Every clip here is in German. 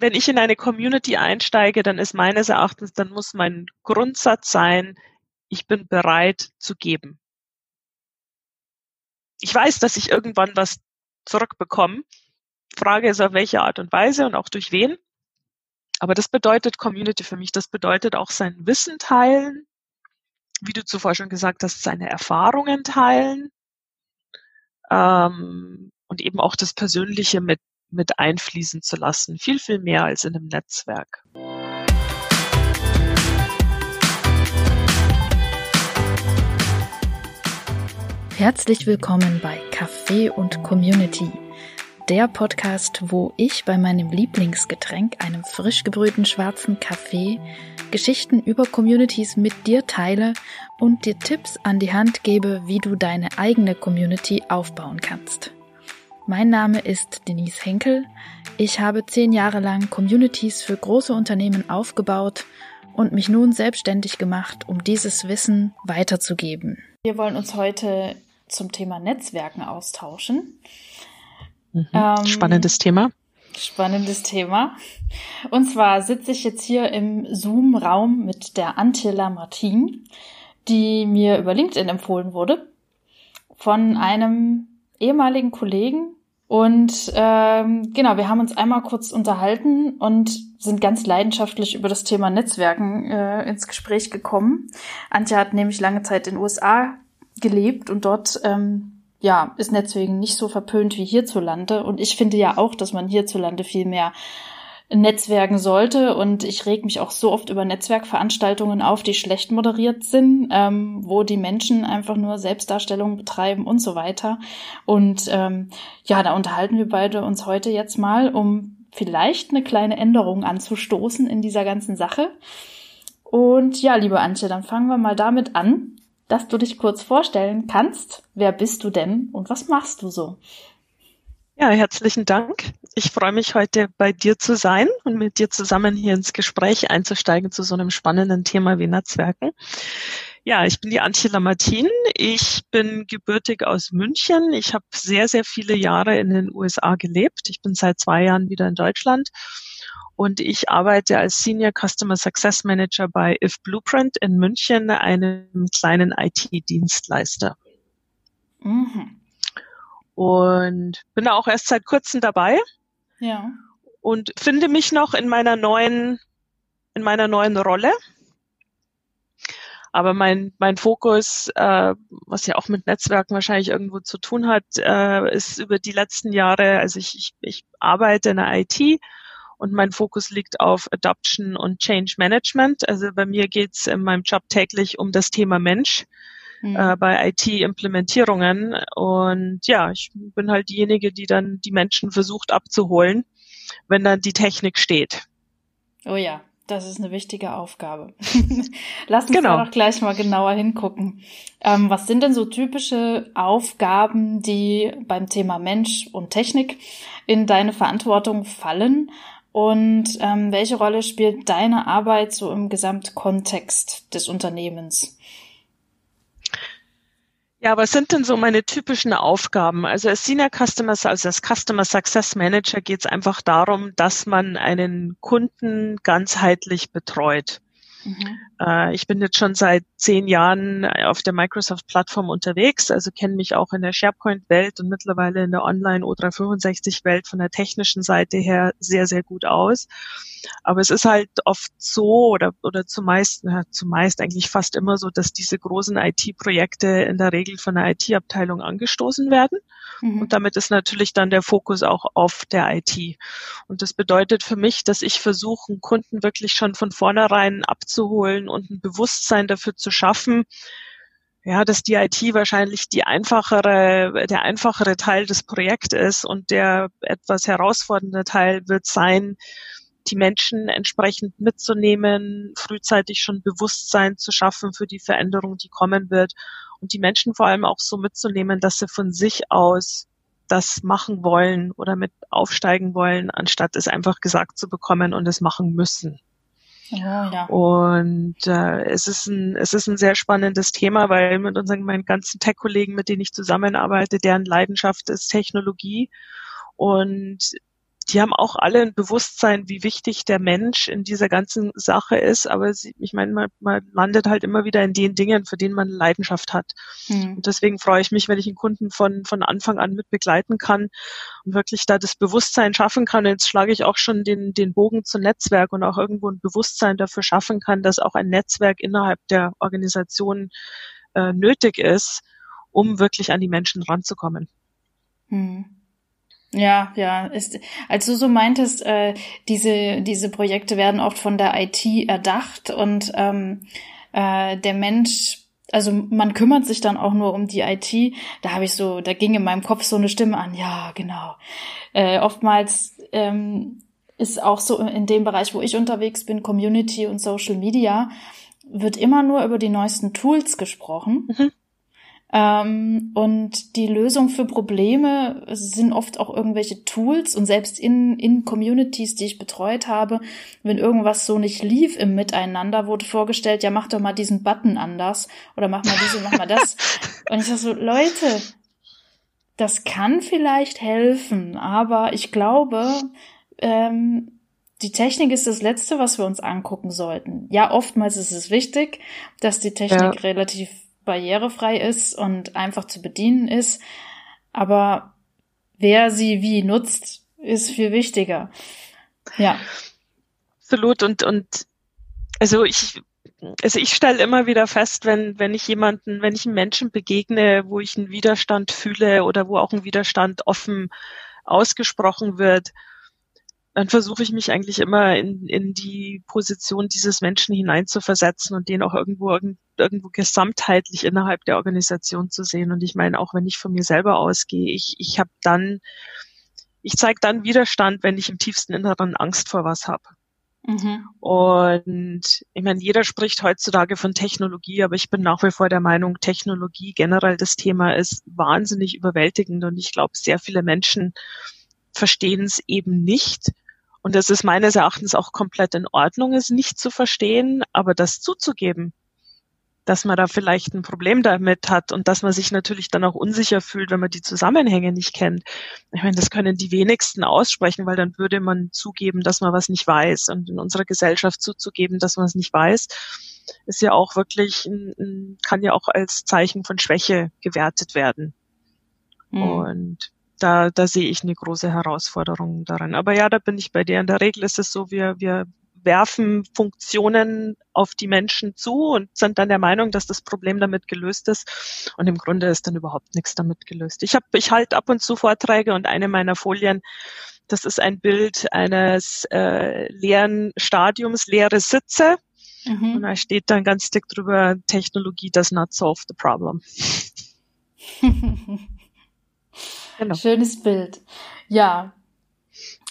wenn ich in eine Community einsteige, dann ist meines Erachtens, dann muss mein Grundsatz sein, ich bin bereit zu geben. Ich weiß, dass ich irgendwann was zurückbekomme. Frage ist, auf welche Art und Weise und auch durch wen. Aber das bedeutet Community für mich. Das bedeutet auch sein Wissen teilen, wie du zuvor schon gesagt hast, seine Erfahrungen teilen ähm, und eben auch das Persönliche mit, mit einfließen zu lassen. Viel, viel mehr als in einem Netzwerk. Herzlich willkommen bei Café und Community, der Podcast, wo ich bei meinem Lieblingsgetränk, einem frisch gebrühten schwarzen Kaffee, Geschichten über Communities mit dir teile und dir Tipps an die Hand gebe, wie du deine eigene Community aufbauen kannst. Mein Name ist Denise Henkel. Ich habe zehn Jahre lang Communities für große Unternehmen aufgebaut und mich nun selbstständig gemacht, um dieses Wissen weiterzugeben. Wir wollen uns heute zum Thema Netzwerken austauschen. Mhm. Ähm, spannendes Thema. Spannendes Thema. Und zwar sitze ich jetzt hier im Zoom-Raum mit der Antilla Martin, die mir über LinkedIn empfohlen wurde von einem ehemaligen Kollegen. Und ähm, genau, wir haben uns einmal kurz unterhalten und sind ganz leidenschaftlich über das Thema Netzwerken äh, ins Gespräch gekommen. Antje hat nämlich lange Zeit in den USA gelebt und dort ähm, ja ist Netzwerken nicht so verpönt wie hierzulande. Und ich finde ja auch, dass man hierzulande viel mehr netzwerken sollte. Und ich reg mich auch so oft über Netzwerkveranstaltungen auf, die schlecht moderiert sind, ähm, wo die Menschen einfach nur Selbstdarstellungen betreiben und so weiter. Und ähm, ja, da unterhalten wir beide uns heute jetzt mal, um vielleicht eine kleine Änderung anzustoßen in dieser ganzen Sache. Und ja, liebe Antje, dann fangen wir mal damit an dass du dich kurz vorstellen kannst. Wer bist du denn und was machst du so? Ja, herzlichen Dank. Ich freue mich heute bei dir zu sein und mit dir zusammen hier ins Gespräch einzusteigen zu so einem spannenden Thema wie Netzwerken. Ja, ich bin die Antje Martin. Ich bin gebürtig aus München. Ich habe sehr, sehr viele Jahre in den USA gelebt. Ich bin seit zwei Jahren wieder in Deutschland und ich arbeite als Senior Customer Success Manager bei If Blueprint in München, einem kleinen IT-Dienstleister. Mhm. Und bin da auch erst seit kurzem dabei. Ja. Und finde mich noch in meiner neuen, in meiner neuen Rolle. Aber mein, mein Fokus, äh, was ja auch mit Netzwerken wahrscheinlich irgendwo zu tun hat, äh, ist über die letzten Jahre, also ich, ich, ich arbeite in der IT, und mein Fokus liegt auf Adoption und Change Management. Also bei mir geht's in meinem Job täglich um das Thema Mensch mhm. äh, bei IT-Implementierungen. Und ja, ich bin halt diejenige, die dann die Menschen versucht abzuholen, wenn dann die Technik steht. Oh ja, das ist eine wichtige Aufgabe. Lass uns genau. da doch gleich mal genauer hingucken. Ähm, was sind denn so typische Aufgaben, die beim Thema Mensch und Technik in deine Verantwortung fallen? Und ähm, welche Rolle spielt deine Arbeit so im Gesamtkontext des Unternehmens? Ja, was sind denn so meine typischen Aufgaben? Also als Senior Customer, also als Customer Success Manager geht es einfach darum, dass man einen Kunden ganzheitlich betreut. Mhm. Äh, ich bin jetzt schon seit zehn Jahren auf der Microsoft-Plattform unterwegs, also kenne mich auch in der SharePoint-Welt und mittlerweile in der Online-O365-Welt von der technischen Seite her sehr, sehr gut aus. Aber es ist halt oft so oder, oder zumeist, ja, zumeist eigentlich fast immer so, dass diese großen IT-Projekte in der Regel von der IT-Abteilung angestoßen werden. Mhm. Und damit ist natürlich dann der Fokus auch auf der IT. Und das bedeutet für mich, dass ich versuche, einen Kunden wirklich schon von vornherein abzuholen und ein Bewusstsein dafür zu schaffen, ja, dass die IT wahrscheinlich die einfachere, der einfachere Teil des Projekts ist und der etwas herausfordernde Teil wird sein, die Menschen entsprechend mitzunehmen, frühzeitig schon Bewusstsein zu schaffen für die Veränderung, die kommen wird und die Menschen vor allem auch so mitzunehmen, dass sie von sich aus das machen wollen oder mit aufsteigen wollen, anstatt es einfach gesagt zu bekommen und es machen müssen. Ja, ja. Und äh, es ist ein es ist ein sehr spannendes Thema, weil mit unseren meinen ganzen Tech-Kollegen, mit denen ich zusammenarbeite, deren Leidenschaft ist Technologie und die haben auch alle ein Bewusstsein, wie wichtig der Mensch in dieser ganzen Sache ist. Aber sie, ich meine, man, man landet halt immer wieder in den Dingen, für denen man Leidenschaft hat. Mhm. Und deswegen freue ich mich, wenn ich einen Kunden von, von Anfang an mit begleiten kann und wirklich da das Bewusstsein schaffen kann. Und jetzt schlage ich auch schon den, den Bogen zum Netzwerk und auch irgendwo ein Bewusstsein dafür schaffen kann, dass auch ein Netzwerk innerhalb der Organisation äh, nötig ist, um wirklich an die Menschen ranzukommen. Hm. Ja, ja. Ist, als du so meintest, äh, diese, diese Projekte werden oft von der IT erdacht und ähm, äh, der Mensch also man kümmert sich dann auch nur um die IT. Da habe ich so, da ging in meinem Kopf so eine Stimme an. Ja, genau. Äh, oftmals ähm, ist auch so in dem Bereich, wo ich unterwegs bin, Community und Social Media, wird immer nur über die neuesten Tools gesprochen. Mhm. Ähm, und die Lösung für Probleme sind oft auch irgendwelche Tools und selbst in, in Communities, die ich betreut habe, wenn irgendwas so nicht lief im Miteinander, wurde vorgestellt, ja, mach doch mal diesen Button anders oder mach mal diese, mach mal das. Und ich sag so, Leute, das kann vielleicht helfen, aber ich glaube, ähm, die Technik ist das Letzte, was wir uns angucken sollten. Ja, oftmals ist es wichtig, dass die Technik ja. relativ barrierefrei ist und einfach zu bedienen ist. Aber wer sie wie nutzt, ist viel wichtiger. Ja. Absolut. Und, und also ich, also ich stelle immer wieder fest, wenn, wenn ich jemanden, wenn ich einem Menschen begegne, wo ich einen Widerstand fühle oder wo auch ein Widerstand offen ausgesprochen wird, dann versuche ich mich eigentlich immer in, in die Position dieses Menschen hineinzuversetzen und den auch irgendwo irgendwo gesamtheitlich innerhalb der Organisation zu sehen. Und ich meine, auch wenn ich von mir selber ausgehe, ich, ich habe dann, ich zeige dann Widerstand, wenn ich im tiefsten Inneren Angst vor was habe. Mhm. Und ich meine, jeder spricht heutzutage von Technologie, aber ich bin nach wie vor der Meinung, Technologie generell das Thema ist wahnsinnig überwältigend und ich glaube, sehr viele Menschen verstehen es eben nicht. Und das ist meines Erachtens auch komplett in Ordnung, es nicht zu verstehen, aber das zuzugeben, dass man da vielleicht ein Problem damit hat und dass man sich natürlich dann auch unsicher fühlt, wenn man die Zusammenhänge nicht kennt. Ich meine, das können die wenigsten aussprechen, weil dann würde man zugeben, dass man was nicht weiß. Und in unserer Gesellschaft zuzugeben, dass man es nicht weiß, ist ja auch wirklich, kann ja auch als Zeichen von Schwäche gewertet werden. Mhm. Und da, da sehe ich eine große Herausforderung daran. Aber ja, da bin ich bei dir. In der Regel ist es so, wir, wir werfen Funktionen auf die Menschen zu und sind dann der Meinung, dass das Problem damit gelöst ist. Und im Grunde ist dann überhaupt nichts damit gelöst. Ich habe, ich halte ab und zu Vorträge und eine meiner Folien, das ist ein Bild eines äh, leeren Stadiums, leere Sitze. Mhm. Und da steht dann ganz dick drüber, Technologie does not solve the problem. Genau. Schönes Bild. Ja.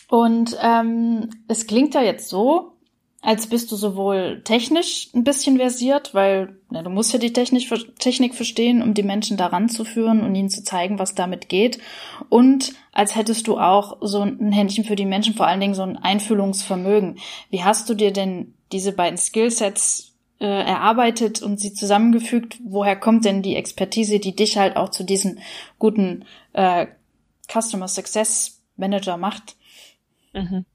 Und ähm, es klingt ja jetzt so, als bist du sowohl technisch ein bisschen versiert, weil na, du musst ja die Technik, Technik verstehen, um die Menschen daran zu führen und ihnen zu zeigen, was damit geht. Und als hättest du auch so ein Händchen für die Menschen, vor allen Dingen so ein Einfühlungsvermögen. Wie hast du dir denn diese beiden Skillsets äh, erarbeitet und sie zusammengefügt? Woher kommt denn die Expertise, die dich halt auch zu diesen guten äh, Customer Success Manager macht? Mhm.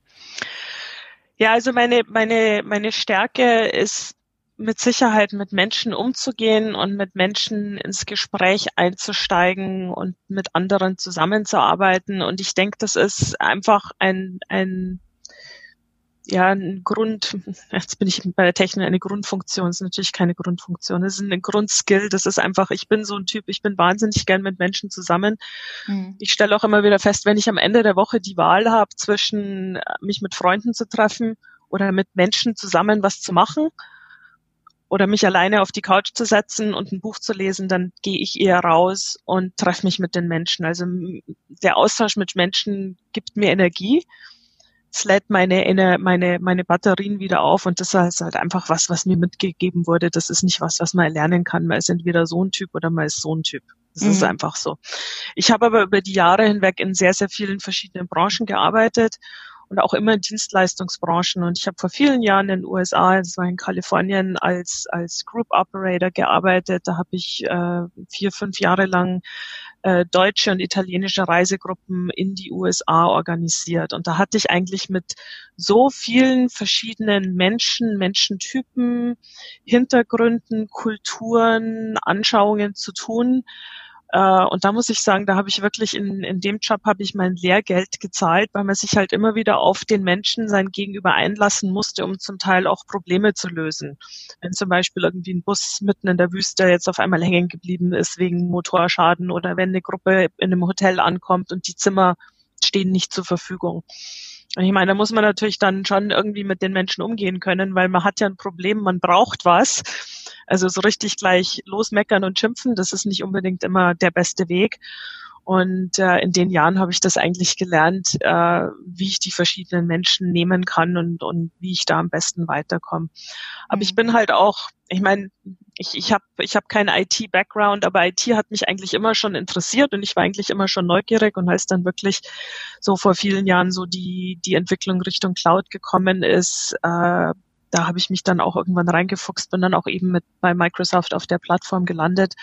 Ja, also meine, meine, meine Stärke ist mit Sicherheit mit Menschen umzugehen und mit Menschen ins Gespräch einzusteigen und mit anderen zusammenzuarbeiten. Und ich denke, das ist einfach ein, ein ja, ein Grund, jetzt bin ich bei der Technik eine Grundfunktion, das ist natürlich keine Grundfunktion, das ist ein Grundskill, das ist einfach, ich bin so ein Typ, ich bin wahnsinnig gern mit Menschen zusammen. Mhm. Ich stelle auch immer wieder fest, wenn ich am Ende der Woche die Wahl habe, zwischen äh, mich mit Freunden zu treffen oder mit Menschen zusammen was zu machen oder mich alleine auf die Couch zu setzen und ein Buch zu lesen, dann gehe ich eher raus und treffe mich mit den Menschen. Also der Austausch mit Menschen gibt mir Energie lädt meine, meine, meine Batterien wieder auf und das ist halt einfach was, was mir mitgegeben wurde. Das ist nicht was, was man lernen kann. Man ist entweder so ein Typ oder man ist so ein Typ. Das mhm. ist einfach so. Ich habe aber über die Jahre hinweg in sehr, sehr vielen verschiedenen Branchen gearbeitet und auch immer in Dienstleistungsbranchen. Und ich habe vor vielen Jahren in den USA, das war in Kalifornien, als, als Group Operator gearbeitet. Da habe ich äh, vier, fünf Jahre lang äh, deutsche und italienische Reisegruppen in die USA organisiert. Und da hatte ich eigentlich mit so vielen verschiedenen Menschen, Menschentypen, Hintergründen, Kulturen, Anschauungen zu tun, äh, und da muss ich sagen, da habe ich wirklich in, in dem Job habe ich mein Lehrgeld gezahlt, weil man sich halt immer wieder auf den Menschen sein Gegenüber einlassen musste, um zum Teil auch Probleme zu lösen. Wenn zum Beispiel irgendwie ein Bus mitten in der Wüste jetzt auf einmal hängen geblieben ist wegen Motorschaden oder wenn eine Gruppe in einem Hotel ankommt und die Zimmer stehen nicht zur Verfügung. Ich meine, da muss man natürlich dann schon irgendwie mit den Menschen umgehen können, weil man hat ja ein Problem, man braucht was. Also so richtig gleich losmeckern und schimpfen, das ist nicht unbedingt immer der beste Weg. Und äh, in den Jahren habe ich das eigentlich gelernt, äh, wie ich die verschiedenen Menschen nehmen kann und, und wie ich da am besten weiterkomme. Aber mhm. ich bin halt auch, ich meine, ich, ich habe ich hab keinen IT-Background, aber IT hat mich eigentlich immer schon interessiert und ich war eigentlich immer schon neugierig und als dann wirklich so vor vielen Jahren so die, die Entwicklung Richtung Cloud gekommen ist, äh, da habe ich mich dann auch irgendwann reingefuchst, bin dann auch eben mit bei Microsoft auf der Plattform gelandet.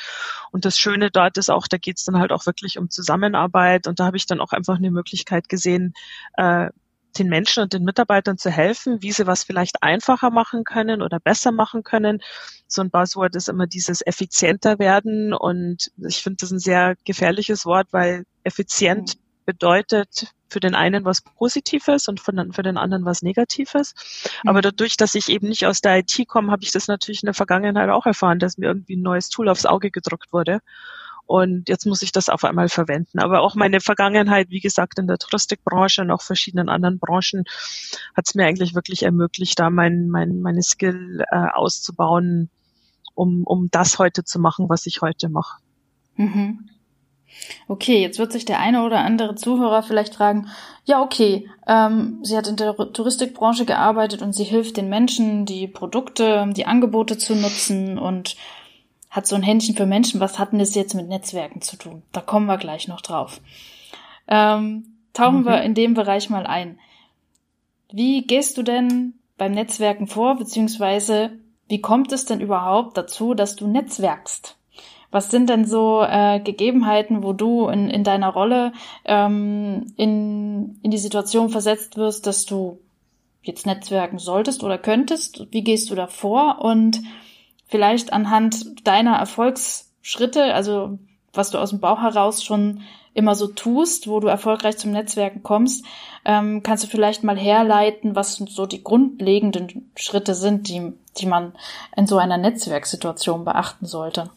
Und das Schöne dort ist auch, da geht es dann halt auch wirklich um Zusammenarbeit und da habe ich dann auch einfach eine Möglichkeit gesehen, äh, den Menschen und den Mitarbeitern zu helfen, wie sie was vielleicht einfacher machen können oder besser machen können. So ein Buzzword ist immer dieses effizienter werden und ich finde das ein sehr gefährliches Wort, weil effizient mhm. bedeutet für den einen was Positives und für den, für den anderen was Negatives. Mhm. Aber dadurch, dass ich eben nicht aus der IT komme, habe ich das natürlich in der Vergangenheit auch erfahren, dass mir irgendwie ein neues Tool aufs Auge gedrückt wurde. Und jetzt muss ich das auf einmal verwenden. Aber auch meine Vergangenheit, wie gesagt, in der Touristikbranche und auch verschiedenen anderen Branchen, hat es mir eigentlich wirklich ermöglicht, da mein, mein, meine Skill äh, auszubauen, um, um das heute zu machen, was ich heute mache. Mhm. Okay, jetzt wird sich der eine oder andere Zuhörer vielleicht fragen, ja, okay, ähm, sie hat in der Touristikbranche gearbeitet und sie hilft den Menschen, die Produkte, die Angebote zu nutzen und hat so ein Händchen für Menschen. Was hat denn das jetzt mit Netzwerken zu tun? Da kommen wir gleich noch drauf. Ähm, tauchen mhm. wir in dem Bereich mal ein. Wie gehst du denn beim Netzwerken vor, beziehungsweise wie kommt es denn überhaupt dazu, dass du netzwerkst? Was sind denn so äh, Gegebenheiten, wo du in, in deiner Rolle ähm, in, in die Situation versetzt wirst, dass du jetzt netzwerken solltest oder könntest? Wie gehst du da vor? Und vielleicht anhand deiner Erfolgsschritte, also was du aus dem Bauch heraus schon immer so tust, wo du erfolgreich zum Netzwerken kommst, ähm, kannst du vielleicht mal herleiten, was so die grundlegenden Schritte sind, die, die man in so einer Netzwerksituation beachten sollte.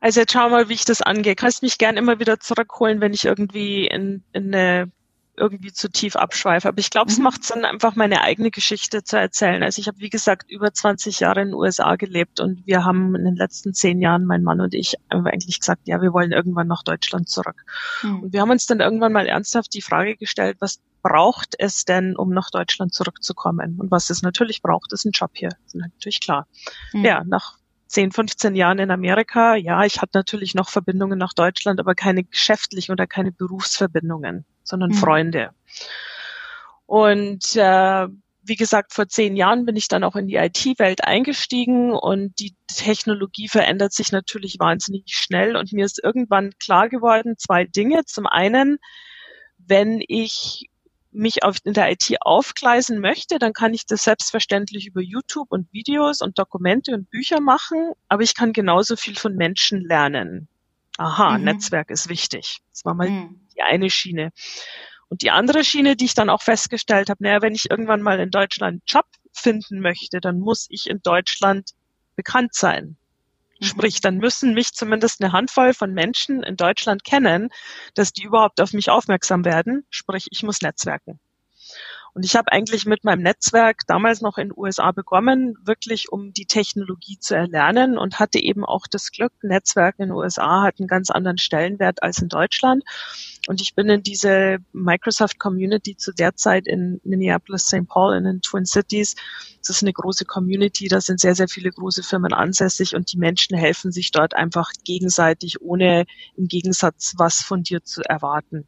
Also jetzt schau mal, wie ich das angehe. Kannst mich gern immer wieder zurückholen, wenn ich irgendwie in, in eine irgendwie zu tief abschweife. Aber ich glaube, mhm. es macht Sinn, einfach meine eigene Geschichte zu erzählen. Also ich habe, wie gesagt, über 20 Jahre in den USA gelebt und wir haben in den letzten zehn Jahren, mein Mann und ich, eigentlich gesagt, ja, wir wollen irgendwann nach Deutschland zurück. Mhm. Und wir haben uns dann irgendwann mal ernsthaft die Frage gestellt, was braucht es denn, um nach Deutschland zurückzukommen? Und was es natürlich braucht, ist ein Job hier. Das ist natürlich klar. Mhm. Ja, nach 10, 15 Jahren in Amerika, ja, ich hatte natürlich noch Verbindungen nach Deutschland, aber keine geschäftlichen oder keine Berufsverbindungen, sondern mhm. Freunde. Und äh, wie gesagt, vor zehn Jahren bin ich dann auch in die IT-Welt eingestiegen und die Technologie verändert sich natürlich wahnsinnig schnell und mir ist irgendwann klar geworden, zwei Dinge. Zum einen, wenn ich mich auf, in der IT aufgleisen möchte, dann kann ich das selbstverständlich über YouTube und Videos und Dokumente und Bücher machen, aber ich kann genauso viel von Menschen lernen. Aha, mhm. Netzwerk ist wichtig. Das war mal mhm. die eine Schiene. Und die andere Schiene, die ich dann auch festgestellt habe, naja, wenn ich irgendwann mal in Deutschland einen Job finden möchte, dann muss ich in Deutschland bekannt sein. Mhm. Sprich, dann müssen mich zumindest eine Handvoll von Menschen in Deutschland kennen, dass die überhaupt auf mich aufmerksam werden. Sprich, ich muss netzwerken. Und ich habe eigentlich mit meinem Netzwerk damals noch in den USA begonnen, wirklich um die Technologie zu erlernen und hatte eben auch das Glück, Netzwerk in den USA hat einen ganz anderen Stellenwert als in Deutschland. Und ich bin in diese Microsoft Community zu der Zeit in Minneapolis, St. Paul in den Twin Cities. Das ist eine große Community, da sind sehr, sehr viele große Firmen ansässig und die Menschen helfen sich dort einfach gegenseitig, ohne im Gegensatz was von dir zu erwarten.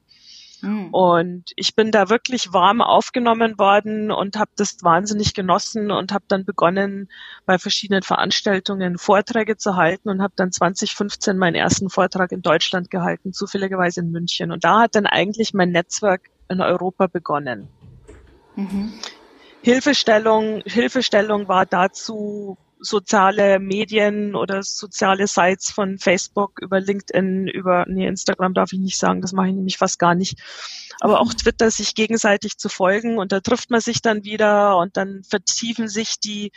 Mhm. Und ich bin da wirklich warm aufgenommen worden und habe das wahnsinnig genossen und habe dann begonnen, bei verschiedenen Veranstaltungen Vorträge zu halten und habe dann 2015 meinen ersten Vortrag in Deutschland gehalten, zufälligerweise in München. Und da hat dann eigentlich mein Netzwerk in Europa begonnen. Mhm. Hilfestellung, Hilfestellung war dazu soziale Medien oder soziale Sites von Facebook über LinkedIn, über, nee, Instagram darf ich nicht sagen, das mache ich nämlich fast gar nicht. Aber auch mhm. Twitter, sich gegenseitig zu folgen und da trifft man sich dann wieder und dann vertiefen sich die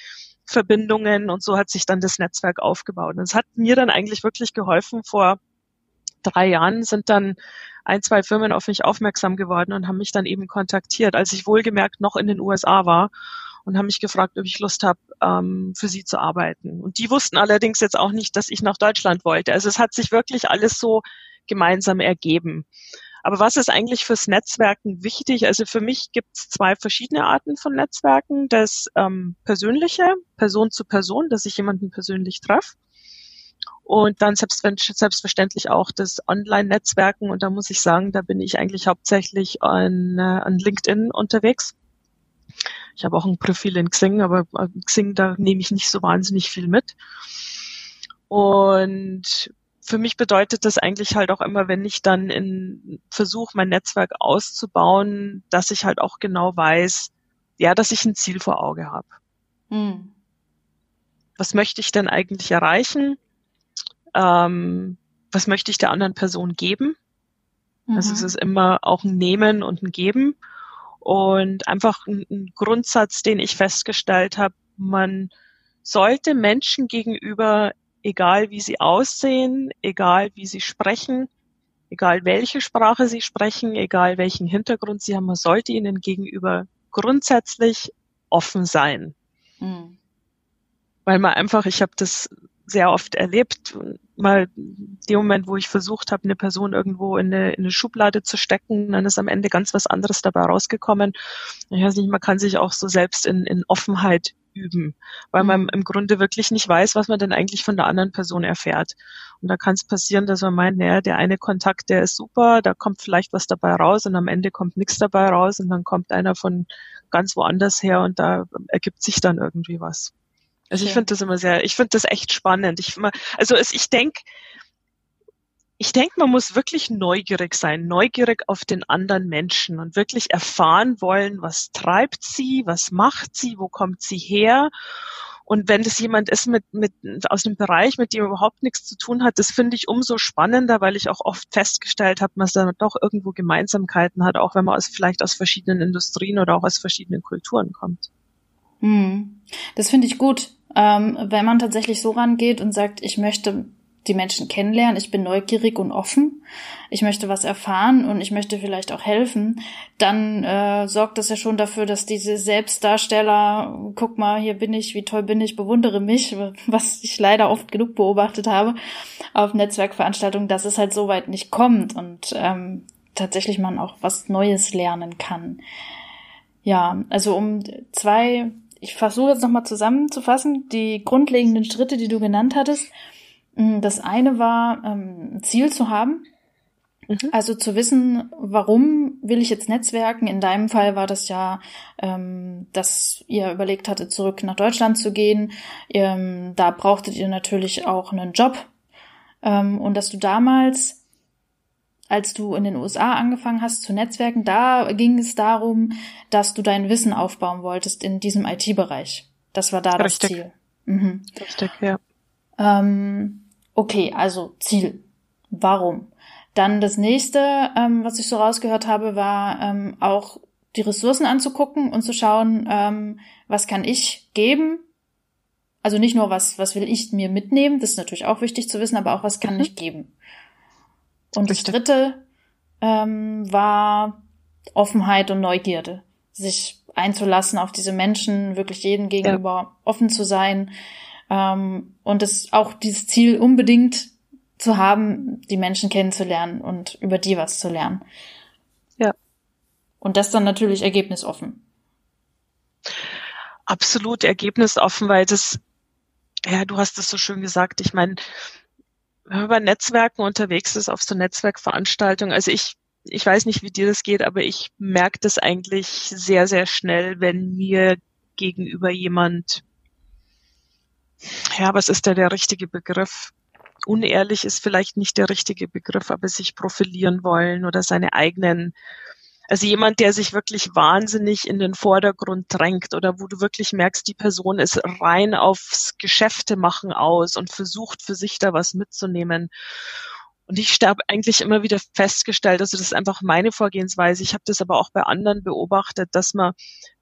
Verbindungen und so hat sich dann das Netzwerk aufgebaut. Und es hat mir dann eigentlich wirklich geholfen. Vor drei Jahren sind dann ein, zwei Firmen auf mich aufmerksam geworden und haben mich dann eben kontaktiert, als ich wohlgemerkt noch in den USA war und haben mich gefragt, ob ich Lust habe, ähm, für sie zu arbeiten. Und die wussten allerdings jetzt auch nicht, dass ich nach Deutschland wollte. Also es hat sich wirklich alles so gemeinsam ergeben. Aber was ist eigentlich fürs Netzwerken wichtig? Also für mich gibt es zwei verschiedene Arten von Netzwerken. Das ähm, persönliche, Person zu Person, dass ich jemanden persönlich treffe. Und dann selbstverständlich auch das Online-Netzwerken. Und da muss ich sagen, da bin ich eigentlich hauptsächlich an, äh, an LinkedIn unterwegs. Ich habe auch ein Profil in Xing, aber Xing, da nehme ich nicht so wahnsinnig viel mit. Und für mich bedeutet das eigentlich halt auch immer, wenn ich dann in versuche, mein Netzwerk auszubauen, dass ich halt auch genau weiß, ja, dass ich ein Ziel vor Auge habe. Hm. Was möchte ich denn eigentlich erreichen? Ähm, was möchte ich der anderen Person geben? Mhm. Also es ist immer auch ein Nehmen und ein Geben. Und einfach ein, ein Grundsatz, den ich festgestellt habe, man sollte Menschen gegenüber, egal wie sie aussehen, egal wie sie sprechen, egal welche Sprache sie sprechen, egal welchen Hintergrund sie haben, man sollte ihnen gegenüber grundsätzlich offen sein. Mhm. Weil man einfach, ich habe das sehr oft erlebt, mal dem Moment, wo ich versucht habe, eine Person irgendwo in eine, in eine Schublade zu stecken, dann ist am Ende ganz was anderes dabei rausgekommen. Ich weiß nicht, man kann sich auch so selbst in, in Offenheit üben, weil man mhm. im Grunde wirklich nicht weiß, was man denn eigentlich von der anderen Person erfährt. Und da kann es passieren, dass man meint, naja, der eine Kontakt, der ist super, da kommt vielleicht was dabei raus und am Ende kommt nichts dabei raus und dann kommt einer von ganz woanders her und da ergibt sich dann irgendwie was. Also ich finde das immer sehr, ich finde das echt spannend. Ich, also es, ich denke, ich denke, man muss wirklich neugierig sein, neugierig auf den anderen Menschen und wirklich erfahren wollen, was treibt sie, was macht sie, wo kommt sie her. Und wenn das jemand ist mit, mit, aus einem Bereich, mit dem überhaupt nichts zu tun hat, das finde ich umso spannender, weil ich auch oft festgestellt habe, dass da doch irgendwo Gemeinsamkeiten hat, auch wenn man aus, vielleicht aus verschiedenen Industrien oder auch aus verschiedenen Kulturen kommt. Hm. Das finde ich gut ähm, wenn man tatsächlich so rangeht und sagt, ich möchte die Menschen kennenlernen, ich bin neugierig und offen, ich möchte was erfahren und ich möchte vielleicht auch helfen, dann äh, sorgt das ja schon dafür, dass diese Selbstdarsteller, guck mal, hier bin ich, wie toll bin ich, bewundere mich, was ich leider oft genug beobachtet habe auf Netzwerkveranstaltungen, dass es halt so weit nicht kommt und ähm, tatsächlich man auch was Neues lernen kann. Ja, also um zwei ich versuche jetzt nochmal zusammenzufassen, die grundlegenden Schritte, die du genannt hattest. Mm, das eine war, ähm, ein Ziel zu haben. Mhm. Also zu wissen, warum will ich jetzt Netzwerken? In deinem Fall war das ja, ähm, dass ihr überlegt hattet, zurück nach Deutschland zu gehen. Ähm, da brauchtet ihr natürlich auch einen Job. Und dass du damals als du in den USA angefangen hast zu netzwerken, da ging es darum, dass du dein Wissen aufbauen wolltest in diesem IT-Bereich. Das war da Richtig. das Ziel. Mhm. Richtig, ja. Ähm, okay, also Ziel. Warum? Dann das nächste, ähm, was ich so rausgehört habe, war ähm, auch die Ressourcen anzugucken und zu schauen, ähm, was kann ich geben. Also nicht nur was, was will ich mir mitnehmen, das ist natürlich auch wichtig zu wissen, aber auch was kann mhm. ich geben. Und das dritte ähm, war Offenheit und Neugierde, sich einzulassen auf diese Menschen, wirklich jedem gegenüber ja. offen zu sein ähm, und es auch dieses Ziel unbedingt zu haben, die Menschen kennenzulernen und über die was zu lernen. Ja. Und das dann natürlich ergebnisoffen. Absolut ergebnisoffen, weil das, ja, du hast es so schön gesagt. Ich meine, wenn Netzwerken unterwegs ist, auf so Netzwerkveranstaltungen, also ich ich weiß nicht, wie dir das geht, aber ich merke das eigentlich sehr, sehr schnell, wenn mir gegenüber jemand, ja, was ist da der richtige Begriff? Unehrlich ist vielleicht nicht der richtige Begriff, aber sich profilieren wollen oder seine eigenen also jemand, der sich wirklich wahnsinnig in den Vordergrund drängt oder wo du wirklich merkst, die Person ist rein aufs Geschäfte machen aus und versucht für sich da was mitzunehmen. Und ich habe eigentlich immer wieder festgestellt, also das ist einfach meine Vorgehensweise. Ich habe das aber auch bei anderen beobachtet, dass man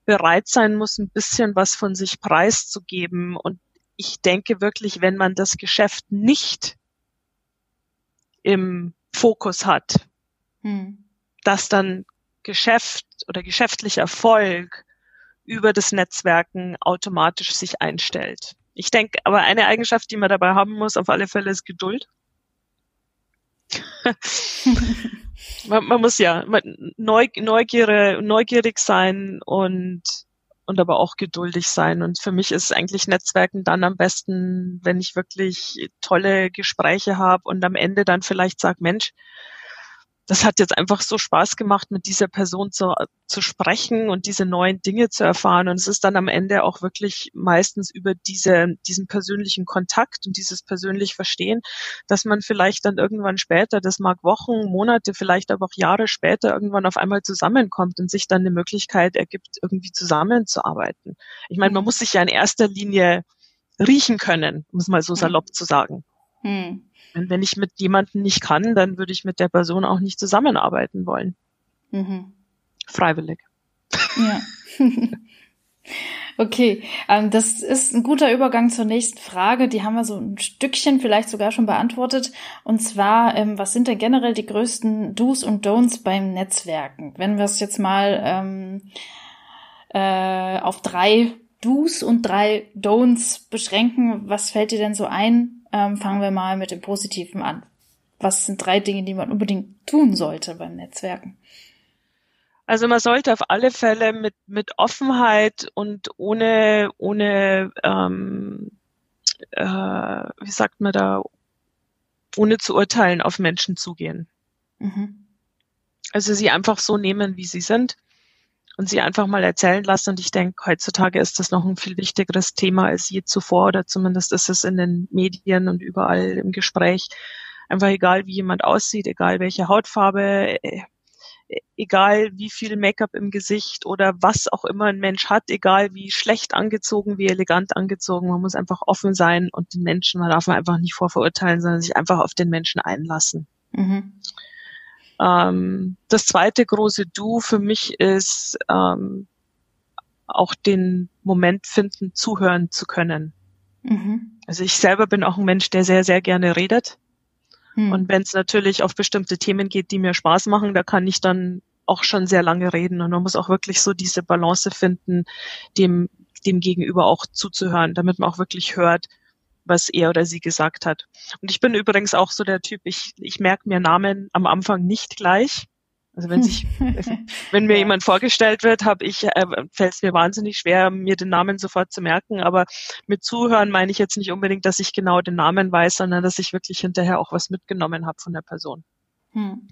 bereit sein muss, ein bisschen was von sich preiszugeben. Und ich denke wirklich, wenn man das Geschäft nicht im Fokus hat, hm. dass dann Geschäft oder geschäftlicher Erfolg über das Netzwerken automatisch sich einstellt. Ich denke, aber eine Eigenschaft, die man dabei haben muss, auf alle Fälle ist Geduld. man, man, muss ja neu, Neugierde, neugierig sein und, und aber auch geduldig sein. Und für mich ist eigentlich Netzwerken dann am besten, wenn ich wirklich tolle Gespräche habe und am Ende dann vielleicht sage, Mensch, das hat jetzt einfach so Spaß gemacht, mit dieser Person zu, zu sprechen und diese neuen Dinge zu erfahren. Und es ist dann am Ende auch wirklich meistens über diese, diesen persönlichen Kontakt und dieses persönliche Verstehen, dass man vielleicht dann irgendwann später, das mag Wochen, Monate, vielleicht aber auch Jahre später irgendwann auf einmal zusammenkommt und sich dann eine Möglichkeit ergibt, irgendwie zusammenzuarbeiten. Ich meine, man mhm. muss sich ja in erster Linie riechen können, um es mal so salopp zu sagen. Hm. Und wenn ich mit jemandem nicht kann, dann würde ich mit der Person auch nicht zusammenarbeiten wollen. Mhm. Freiwillig. Ja. okay, ähm, das ist ein guter Übergang zur nächsten Frage. Die haben wir so ein Stückchen vielleicht sogar schon beantwortet. Und zwar, ähm, was sind denn generell die größten Do's und Don'ts beim Netzwerken? Wenn wir es jetzt mal ähm, äh, auf drei Do's und drei Don'ts beschränken, was fällt dir denn so ein, ähm, fangen wir mal mit dem Positiven an. Was sind drei Dinge, die man unbedingt tun sollte beim Netzwerken? Also man sollte auf alle Fälle mit, mit Offenheit und ohne, ohne ähm, äh, wie sagt man da, ohne zu urteilen auf Menschen zugehen. Mhm. Also sie einfach so nehmen, wie sie sind und sie einfach mal erzählen lassen. Und ich denke, heutzutage ist das noch ein viel wichtigeres Thema als je zuvor oder zumindest ist es in den Medien und überall im Gespräch. Einfach egal, wie jemand aussieht, egal welche Hautfarbe, äh, egal wie viel Make-up im Gesicht oder was auch immer ein Mensch hat, egal wie schlecht angezogen, wie elegant angezogen, man muss einfach offen sein und den Menschen, man darf man einfach nicht vorverurteilen, sondern sich einfach auf den Menschen einlassen. Mhm. Ähm, das zweite große Du für mich ist ähm, auch den Moment finden, zuhören zu können. Mhm. Also ich selber bin auch ein Mensch, der sehr, sehr gerne redet. Mhm. Und wenn es natürlich auf bestimmte Themen geht, die mir Spaß machen, da kann ich dann auch schon sehr lange reden. Und man muss auch wirklich so diese Balance finden, dem, dem Gegenüber auch zuzuhören, damit man auch wirklich hört, was er oder sie gesagt hat. Und ich bin übrigens auch so der Typ, ich, ich merke mir Namen am Anfang nicht gleich. Also wenn sich, wenn mir jemand vorgestellt wird, habe ich, äh, fällt es mir wahnsinnig schwer, mir den Namen sofort zu merken. Aber mit Zuhören meine ich jetzt nicht unbedingt, dass ich genau den Namen weiß, sondern dass ich wirklich hinterher auch was mitgenommen habe von der Person. Hm.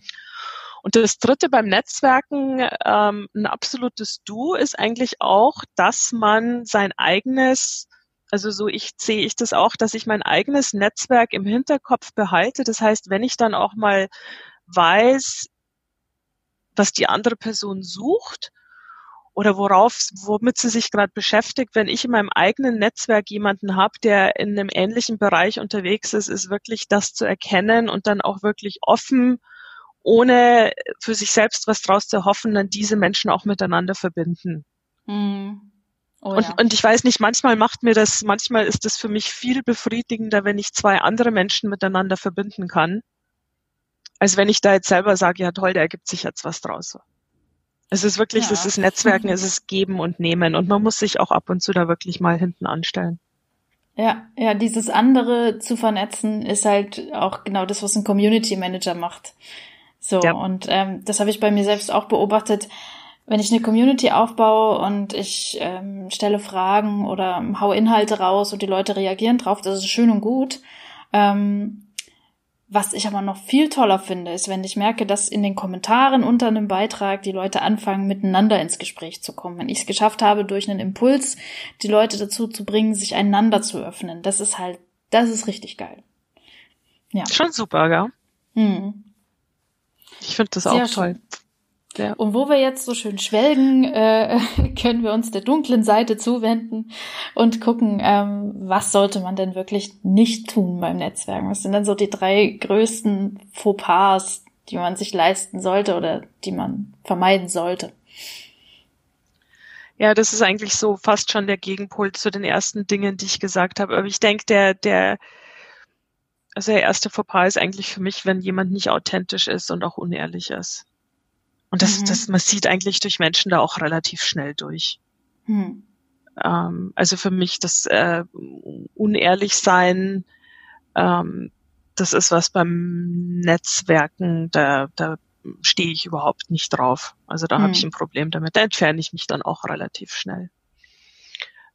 Und das Dritte beim Netzwerken, ähm, ein absolutes Du ist eigentlich auch, dass man sein eigenes also so ich sehe ich das auch, dass ich mein eigenes Netzwerk im Hinterkopf behalte. Das heißt, wenn ich dann auch mal weiß, was die andere Person sucht oder worauf, womit sie sich gerade beschäftigt, wenn ich in meinem eigenen Netzwerk jemanden habe, der in einem ähnlichen Bereich unterwegs ist, ist wirklich das zu erkennen und dann auch wirklich offen, ohne für sich selbst was draus zu hoffen, dann diese Menschen auch miteinander verbinden. Mhm. Oh, und, ja. und ich weiß nicht, manchmal macht mir das, manchmal ist es für mich viel befriedigender, wenn ich zwei andere Menschen miteinander verbinden kann, als wenn ich da jetzt selber sage, ja toll, da ergibt sich jetzt was draus. Es ist wirklich, ja. es ist Netzwerken, es ist Geben und Nehmen und man muss sich auch ab und zu da wirklich mal hinten anstellen. Ja, ja, dieses andere zu vernetzen ist halt auch genau das, was ein Community Manager macht. So, ja. und ähm, das habe ich bei mir selbst auch beobachtet wenn ich eine Community aufbaue und ich ähm, stelle Fragen oder hau Inhalte raus und die Leute reagieren drauf, das ist schön und gut. Ähm, was ich aber noch viel toller finde, ist, wenn ich merke, dass in den Kommentaren unter einem Beitrag die Leute anfangen, miteinander ins Gespräch zu kommen. Wenn ich es geschafft habe, durch einen Impuls die Leute dazu zu bringen, sich einander zu öffnen, das ist halt, das ist richtig geil. Ja. Schon super, gell? Hm. Ich finde das Sehr auch toll. Schön. Ja. Und wo wir jetzt so schön schwelgen, äh, können wir uns der dunklen Seite zuwenden und gucken, ähm, was sollte man denn wirklich nicht tun beim Netzwerken? Was sind dann so die drei größten Fauxpas, die man sich leisten sollte oder die man vermeiden sollte? Ja, das ist eigentlich so fast schon der Gegenpol zu den ersten Dingen, die ich gesagt habe. Aber ich denke, der, der, also der erste Fauxpas ist eigentlich für mich, wenn jemand nicht authentisch ist und auch unehrlich ist. Und das, mhm. das, man sieht eigentlich durch Menschen da auch relativ schnell durch. Mhm. Ähm, also für mich das äh, unehrlich sein, ähm, das ist was beim Netzwerken, da, da stehe ich überhaupt nicht drauf. Also da mhm. habe ich ein Problem damit. Da entferne ich mich dann auch relativ schnell.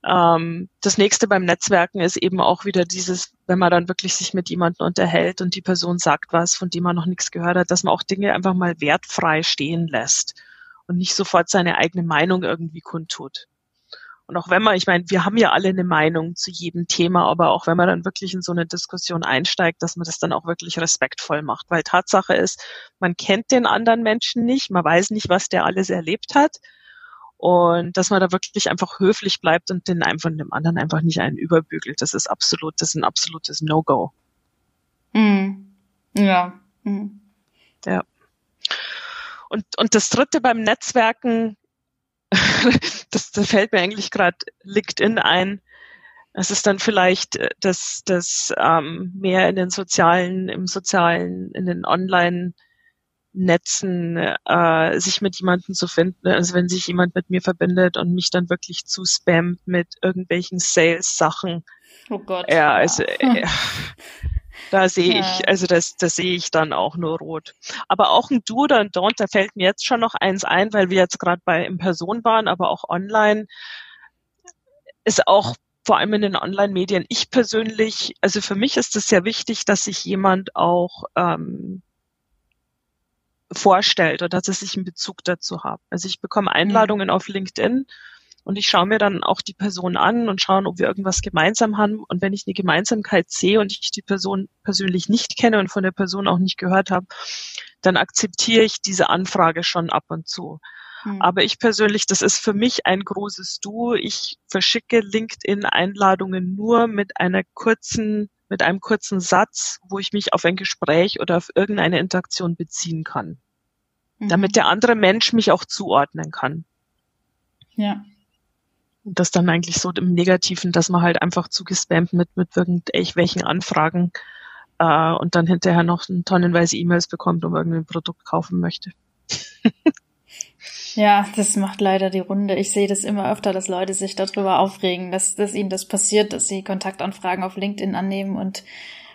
Ähm, das nächste beim Netzwerken ist eben auch wieder dieses, wenn man dann wirklich sich mit jemandem unterhält und die Person sagt was, von dem man noch nichts gehört hat, dass man auch Dinge einfach mal wertfrei stehen lässt und nicht sofort seine eigene Meinung irgendwie kundtut. Und auch wenn man, ich meine, wir haben ja alle eine Meinung zu jedem Thema, aber auch wenn man dann wirklich in so eine Diskussion einsteigt, dass man das dann auch wirklich respektvoll macht. Weil Tatsache ist, man kennt den anderen Menschen nicht, man weiß nicht, was der alles erlebt hat und dass man da wirklich einfach höflich bleibt und den einen von dem anderen einfach nicht einen überbügelt. Das ist absolut, das ist ein absolutes No-Go. Mm. Ja. Mm. Ja. Und, und das dritte beim Netzwerken, das, das fällt mir eigentlich gerade LinkedIn ein. Es ist dann vielleicht äh, das, das ähm, mehr in den sozialen, im sozialen, in den Online- Netzen, äh, sich mit jemandem zu finden. Also wenn sich jemand mit mir verbindet und mich dann wirklich zu spammt mit irgendwelchen Sales-Sachen. Oh Gott. Ja, also äh, da sehe ja. ich, also das, das sehe ich dann auch nur rot. Aber auch ein Do oder ein Don't, da fällt mir jetzt schon noch eins ein, weil wir jetzt gerade bei in Person waren, aber auch online ist auch vor allem in den Online-Medien. Ich persönlich, also für mich ist es sehr wichtig, dass sich jemand auch ähm, vorstellt oder dass ich einen Bezug dazu habe. Also ich bekomme mhm. Einladungen auf LinkedIn und ich schaue mir dann auch die Person an und schauen, ob wir irgendwas gemeinsam haben. Und wenn ich eine Gemeinsamkeit sehe und ich die Person persönlich nicht kenne und von der Person auch nicht gehört habe, dann akzeptiere ich diese Anfrage schon ab und zu. Mhm. Aber ich persönlich, das ist für mich ein großes Du. Ich verschicke LinkedIn-Einladungen nur mit einer kurzen mit einem kurzen Satz, wo ich mich auf ein Gespräch oder auf irgendeine Interaktion beziehen kann mhm. damit der andere Mensch mich auch zuordnen kann. Ja. Und das dann eigentlich so im Negativen, dass man halt einfach zugespammt mit, mit irgendwelchen Anfragen äh, und dann hinterher noch tonnenweise E-Mails bekommt, um irgendein Produkt kaufen möchte. ja, das macht leider die Runde. Ich sehe das immer öfter, dass Leute sich darüber aufregen, dass, dass ihnen das passiert, dass sie Kontaktanfragen auf LinkedIn annehmen und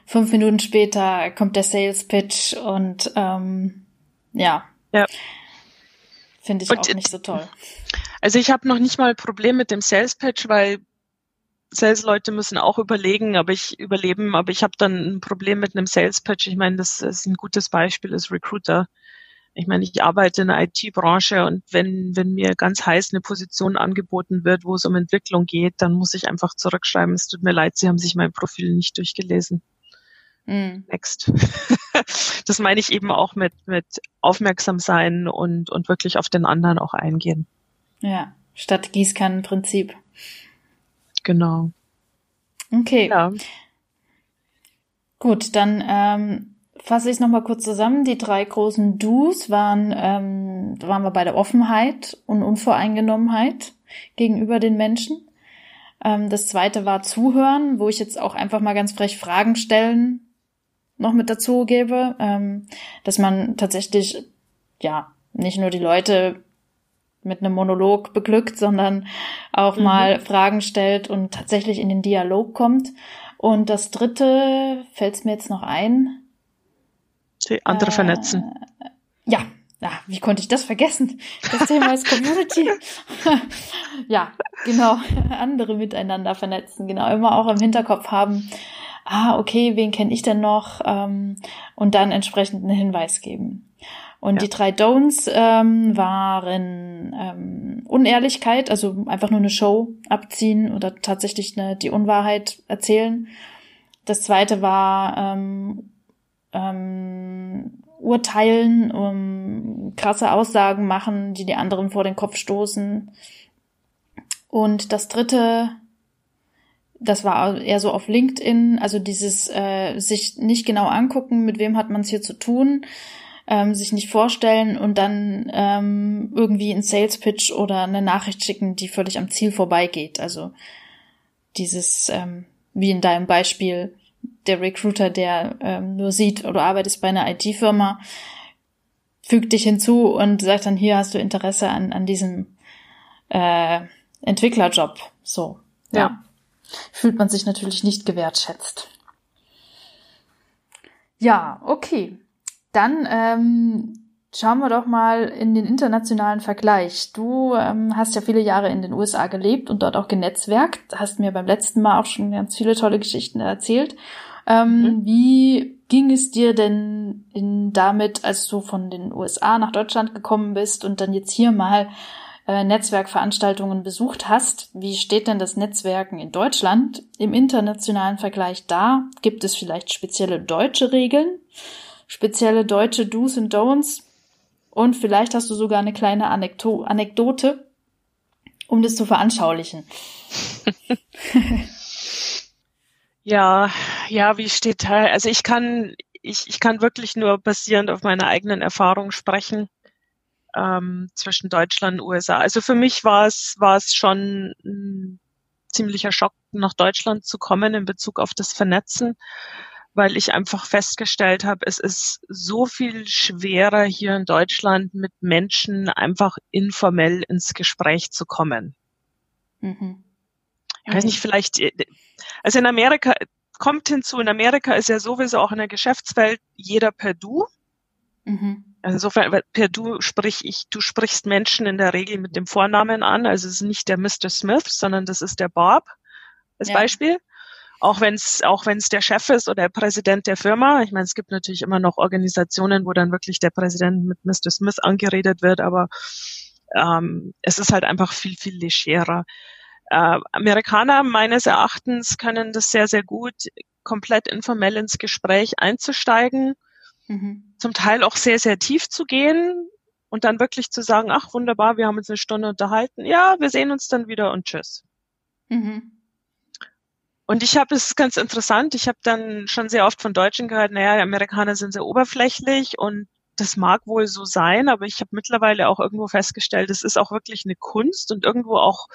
fünf Minuten später kommt der Sales Pitch und ähm, ja, ja. Finde ich und, auch nicht so toll. Also ich habe noch nicht mal ein Problem mit dem Sales Patch, weil Sales-Leute müssen auch überlegen, aber ich überleben, aber ich habe dann ein Problem mit einem Sales Patch. Ich meine, das ist ein gutes Beispiel, ist Recruiter. Ich meine, ich arbeite in der IT-Branche und wenn, wenn mir ganz heiß eine Position angeboten wird, wo es um Entwicklung geht, dann muss ich einfach zurückschreiben, es tut mir leid, Sie haben sich mein Profil nicht durchgelesen. Mm. Next. das meine ich eben auch mit, mit aufmerksam sein und, und wirklich auf den anderen auch eingehen. Ja, statt Gießkannenprinzip. Genau. Okay. Ja. Gut, dann ähm, fasse ich es nochmal kurz zusammen. Die drei großen Do's waren, ähm, waren wir bei der Offenheit und Unvoreingenommenheit gegenüber den Menschen. Ähm, das zweite war Zuhören, wo ich jetzt auch einfach mal ganz frech Fragen stellen noch mit dazu gebe, ähm, dass man tatsächlich, ja, nicht nur die Leute mit einem Monolog beglückt, sondern auch mhm. mal Fragen stellt und tatsächlich in den Dialog kommt. Und das dritte fällt mir jetzt noch ein. Die andere äh, vernetzen. Ja, ja, wie konnte ich das vergessen? Das Thema ist Community. ja, genau. Andere miteinander vernetzen. Genau, immer auch im Hinterkopf haben, ah, okay, wen kenne ich denn noch? Ähm, und dann entsprechend einen Hinweis geben. Und ja. die drei Don'ts ähm, waren ähm, Unehrlichkeit, also einfach nur eine Show abziehen oder tatsächlich eine, die Unwahrheit erzählen. Das zweite war ähm, ähm, urteilen, um krasse Aussagen machen, die die anderen vor den Kopf stoßen. Und das dritte, das war eher so auf LinkedIn, also dieses äh, sich nicht genau angucken, mit wem hat man es hier zu tun, ähm, sich nicht vorstellen und dann ähm, irgendwie einen Sales Pitch oder eine Nachricht schicken, die völlig am Ziel vorbeigeht. Also dieses, ähm, wie in deinem Beispiel, der Recruiter, der ähm, nur sieht, du arbeitest bei einer IT-Firma, fügt dich hinzu und sagt dann, hier hast du Interesse an, an diesem äh, Entwicklerjob. So, ja. ja. Fühlt man sich natürlich nicht gewertschätzt. Ja, okay. Dann ähm, schauen wir doch mal in den internationalen Vergleich. Du ähm, hast ja viele Jahre in den USA gelebt und dort auch genetzwerkt. Hast mir beim letzten Mal auch schon ganz viele tolle Geschichten erzählt. Ähm, mhm. Wie ging es dir denn in, damit, als du von den USA nach Deutschland gekommen bist und dann jetzt hier mal äh, Netzwerkveranstaltungen besucht hast? Wie steht denn das Netzwerken in Deutschland im internationalen Vergleich da? Gibt es vielleicht spezielle deutsche Regeln? Spezielle deutsche Do's und Don'ts? Und vielleicht hast du sogar eine kleine Anekdo Anekdote, um das zu veranschaulichen. Ja, ja, wie steht da? Also ich kann, ich, ich kann wirklich nur basierend auf meiner eigenen Erfahrung sprechen ähm, zwischen Deutschland und USA. Also für mich war es war es schon ein ziemlicher Schock, nach Deutschland zu kommen in Bezug auf das Vernetzen, weil ich einfach festgestellt habe, es ist so viel schwerer hier in Deutschland mit Menschen einfach informell ins Gespräch zu kommen. Mhm. Ich weiß nicht, vielleicht äh, also in Amerika kommt hinzu, in Amerika ist ja sowieso auch in der Geschäftswelt jeder per Du. Mhm. Also insofern per Du sprich ich, du sprichst Menschen in der Regel mit dem Vornamen an. Also es ist nicht der Mr. Smith, sondern das ist der Bob als ja. Beispiel. Auch wenn es auch wenn es der Chef ist oder der Präsident der Firma. Ich meine, es gibt natürlich immer noch Organisationen, wo dann wirklich der Präsident mit Mr. Smith angeredet wird, aber ähm, es ist halt einfach viel viel legerer. Äh, Amerikaner meines Erachtens können das sehr, sehr gut, komplett informell ins Gespräch einzusteigen, mhm. zum Teil auch sehr, sehr tief zu gehen und dann wirklich zu sagen, ach wunderbar, wir haben uns eine Stunde unterhalten, ja, wir sehen uns dann wieder und tschüss. Mhm. Und ich habe es ganz interessant, ich habe dann schon sehr oft von Deutschen gehört, naja, die Amerikaner sind sehr oberflächlich und das mag wohl so sein, aber ich habe mittlerweile auch irgendwo festgestellt, es ist auch wirklich eine Kunst und irgendwo auch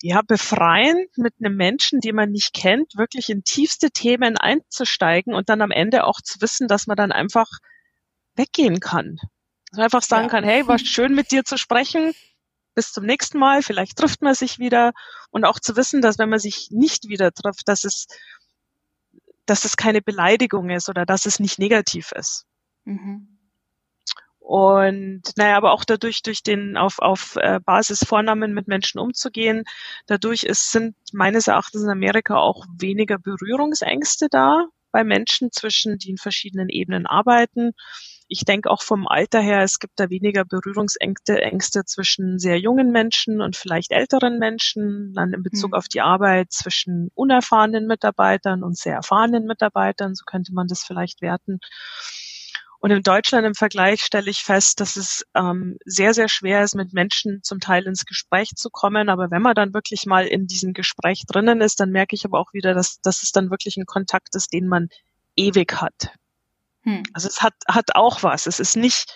ja, befreiend, mit einem Menschen, den man nicht kennt, wirklich in tiefste Themen einzusteigen und dann am Ende auch zu wissen, dass man dann einfach weggehen kann. Also einfach sagen ja. kann, hey, war schön mit dir zu sprechen. Bis zum nächsten Mal. Vielleicht trifft man sich wieder. Und auch zu wissen, dass wenn man sich nicht wieder trifft, dass es, dass es keine Beleidigung ist oder dass es nicht negativ ist. Mhm. Und naja, aber auch dadurch, durch den auf, auf äh, Basis Vornamen mit Menschen umzugehen, dadurch ist, sind meines Erachtens in Amerika auch weniger Berührungsängste da bei Menschen zwischen, die in verschiedenen Ebenen arbeiten. Ich denke auch vom Alter her, es gibt da weniger Berührungsängste Ängste zwischen sehr jungen Menschen und vielleicht älteren Menschen, dann in Bezug mhm. auf die Arbeit zwischen unerfahrenen Mitarbeitern und sehr erfahrenen Mitarbeitern, so könnte man das vielleicht werten. Und in Deutschland im Vergleich stelle ich fest, dass es ähm, sehr, sehr schwer ist, mit Menschen zum Teil ins Gespräch zu kommen. Aber wenn man dann wirklich mal in diesem Gespräch drinnen ist, dann merke ich aber auch wieder, dass, dass es dann wirklich ein Kontakt ist, den man ewig hat. Hm. Also es hat, hat auch was. Es ist nicht,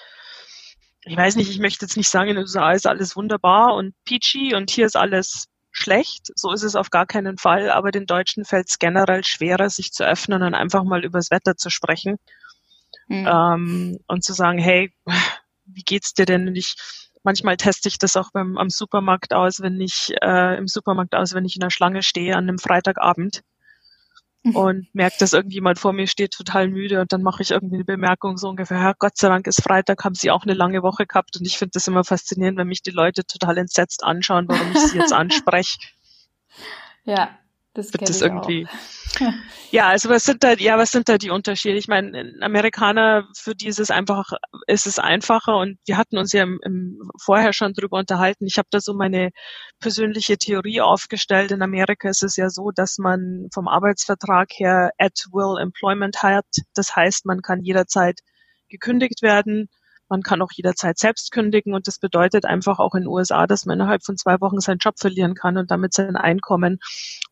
ich weiß nicht, ich möchte jetzt nicht sagen, in den USA ist alles wunderbar und peachy und hier ist alles schlecht. So ist es auf gar keinen Fall. Aber den Deutschen fällt es generell schwerer, sich zu öffnen und einfach mal übers Wetter zu sprechen Mhm. Ähm, und zu sagen, hey, wie geht's dir denn? Und ich, manchmal teste ich das auch beim, am Supermarkt aus, wenn ich äh, im Supermarkt aus, wenn ich in der Schlange stehe an einem Freitagabend mhm. und merke, dass irgendjemand vor mir steht, total müde und dann mache ich irgendwie eine Bemerkung so ungefähr, ja, Gott sei Dank ist Freitag, haben sie auch eine lange Woche gehabt und ich finde das immer faszinierend, wenn mich die Leute total entsetzt anschauen, warum ich sie jetzt anspreche. Ja, das wird das irgendwie. ja, also was sind da, ja, was sind da die Unterschiede? Ich meine, Amerikaner, für die ist es einfach, ist es einfacher und wir hatten uns ja im, im vorher schon drüber unterhalten. Ich habe da so meine persönliche Theorie aufgestellt. In Amerika ist es ja so, dass man vom Arbeitsvertrag her at will employment hat. Das heißt, man kann jederzeit gekündigt werden man kann auch jederzeit selbst kündigen und das bedeutet einfach auch in den USA, dass man innerhalb von zwei Wochen seinen Job verlieren kann und damit sein Einkommen.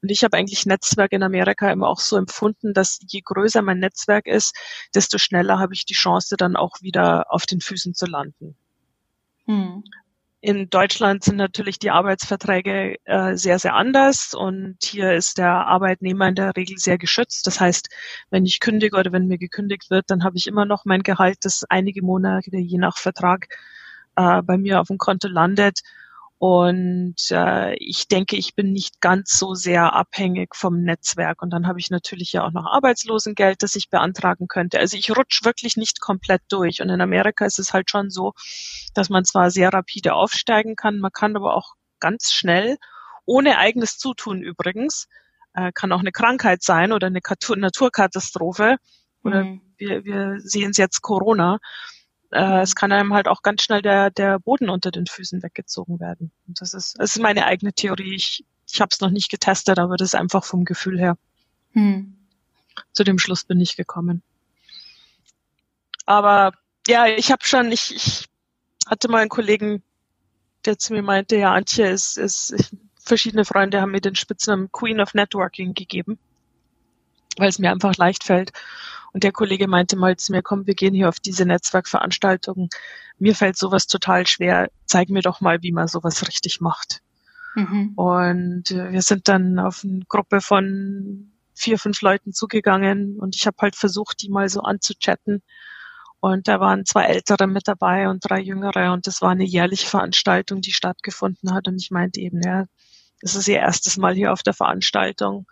Und ich habe eigentlich Netzwerk in Amerika immer auch so empfunden, dass je größer mein Netzwerk ist, desto schneller habe ich die Chance, dann auch wieder auf den Füßen zu landen. Hm in Deutschland sind natürlich die Arbeitsverträge äh, sehr, sehr anders und hier ist der Arbeitnehmer in der Regel sehr geschützt. Das heißt, wenn ich kündige oder wenn mir gekündigt wird, dann habe ich immer noch mein Gehalt, das einige Monate je nach Vertrag äh, bei mir auf dem Konto landet. Und äh, ich denke, ich bin nicht ganz so sehr abhängig vom Netzwerk. Und dann habe ich natürlich ja auch noch Arbeitslosengeld, das ich beantragen könnte. Also ich rutsche wirklich nicht komplett durch. Und in Amerika ist es halt schon so, dass man zwar sehr rapide aufsteigen kann, man kann aber auch ganz schnell, ohne eigenes Zutun übrigens, äh, kann auch eine Krankheit sein oder eine Naturkatastrophe. Oder mhm. wir, wir sehen es jetzt Corona äh, es kann einem halt auch ganz schnell der, der Boden unter den Füßen weggezogen werden. Und das ist, das ist meine eigene Theorie. Ich, ich habe es noch nicht getestet, aber das ist einfach vom Gefühl her. Hm. Zu dem Schluss bin ich gekommen. Aber ja, ich habe schon, ich, ich hatte mal einen Kollegen, der zu mir meinte, ja, Antje ist, ist ich, verschiedene Freunde haben mir den Spitznamen Queen of Networking gegeben, weil es mir einfach leicht fällt. Und der Kollege meinte mal zu mir, komm, wir gehen hier auf diese Netzwerkveranstaltungen. Mir fällt sowas total schwer. Zeig mir doch mal, wie man sowas richtig macht. Mhm. Und äh, wir sind dann auf eine Gruppe von vier, fünf Leuten zugegangen und ich habe halt versucht, die mal so anzuchatten. Und da waren zwei Ältere mit dabei und drei Jüngere und das war eine jährliche Veranstaltung, die stattgefunden hat. Und ich meinte eben, ja, das ist ihr erstes Mal hier auf der Veranstaltung.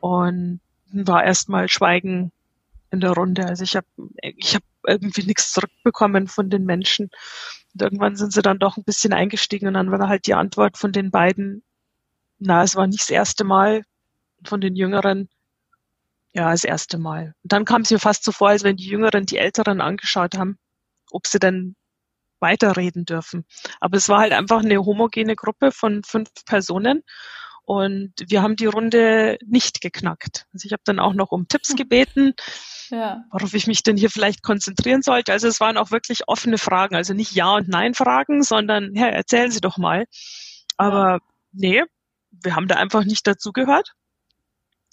Und war erstmal Schweigen in der Runde. Also ich habe ich hab irgendwie nichts zurückbekommen von den Menschen. Und irgendwann sind sie dann doch ein bisschen eingestiegen und dann war halt die Antwort von den beiden, na, es war nicht das erste Mal von den Jüngeren, ja, das erste Mal. Und dann kam es mir fast so vor, als wenn die Jüngeren die Älteren angeschaut haben, ob sie denn weiterreden dürfen. Aber es war halt einfach eine homogene Gruppe von fünf Personen und wir haben die Runde nicht geknackt. Also ich habe dann auch noch um Tipps gebeten ja. worauf ich mich denn hier vielleicht konzentrieren sollte. Also es waren auch wirklich offene Fragen, also nicht Ja- und Nein-Fragen, sondern, ja, erzählen Sie doch mal. Aber ja. nee, wir haben da einfach nicht dazu gehört.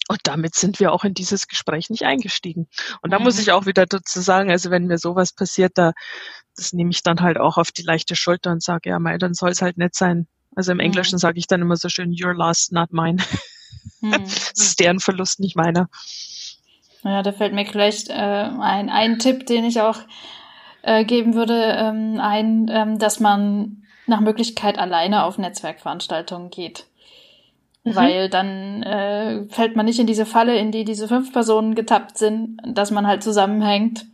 Und damit sind wir auch in dieses Gespräch nicht eingestiegen. Und da mhm. muss ich auch wieder dazu sagen, also wenn mir sowas passiert, da das nehme ich dann halt auch auf die leichte Schulter und sage, ja, mei, dann soll es halt nett sein. Also im mhm. Englischen sage ich dann immer so schön, your loss, not mine. Mhm. das ist deren Verlust, nicht meiner. Ja, da fällt mir vielleicht äh, ein, ein Tipp, den ich auch äh, geben würde, ähm, ein, ähm, dass man nach Möglichkeit alleine auf Netzwerkveranstaltungen geht. Mhm. Weil dann äh, fällt man nicht in diese Falle, in die diese fünf Personen getappt sind, dass man halt zusammenhängt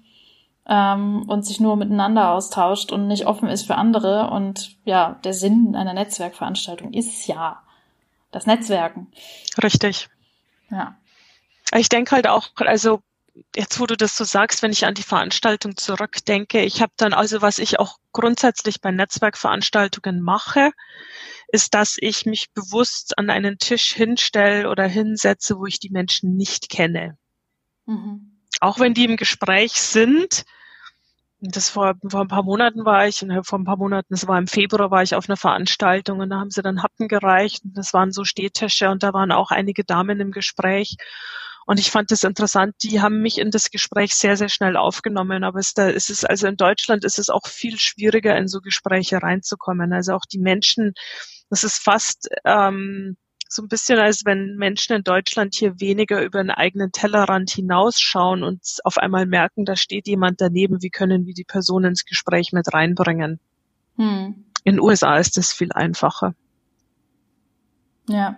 ähm, und sich nur miteinander austauscht und nicht offen ist für andere. Und ja, der Sinn einer Netzwerkveranstaltung ist ja das Netzwerken. Richtig. Ja. Ich denke halt auch, also jetzt wo du das so sagst, wenn ich an die Veranstaltung zurückdenke, ich habe dann also, was ich auch grundsätzlich bei Netzwerkveranstaltungen mache, ist, dass ich mich bewusst an einen Tisch hinstelle oder hinsetze, wo ich die Menschen nicht kenne. Mhm. Auch wenn die im Gespräch sind, das vor, vor ein paar Monaten war ich, und vor ein paar Monaten, das war im Februar, war ich auf einer Veranstaltung und da haben sie dann Happen gereicht und das waren so Stehtische und da waren auch einige Damen im Gespräch und ich fand das interessant. Die haben mich in das Gespräch sehr, sehr schnell aufgenommen. Aber es, da ist es, also in Deutschland ist es auch viel schwieriger, in so Gespräche reinzukommen. Also auch die Menschen, das ist fast ähm, so ein bisschen, als wenn Menschen in Deutschland hier weniger über einen eigenen Tellerrand hinausschauen und auf einmal merken, da steht jemand daneben, wie können wir die Person ins Gespräch mit reinbringen. Hm. In den USA ist das viel einfacher. Ja.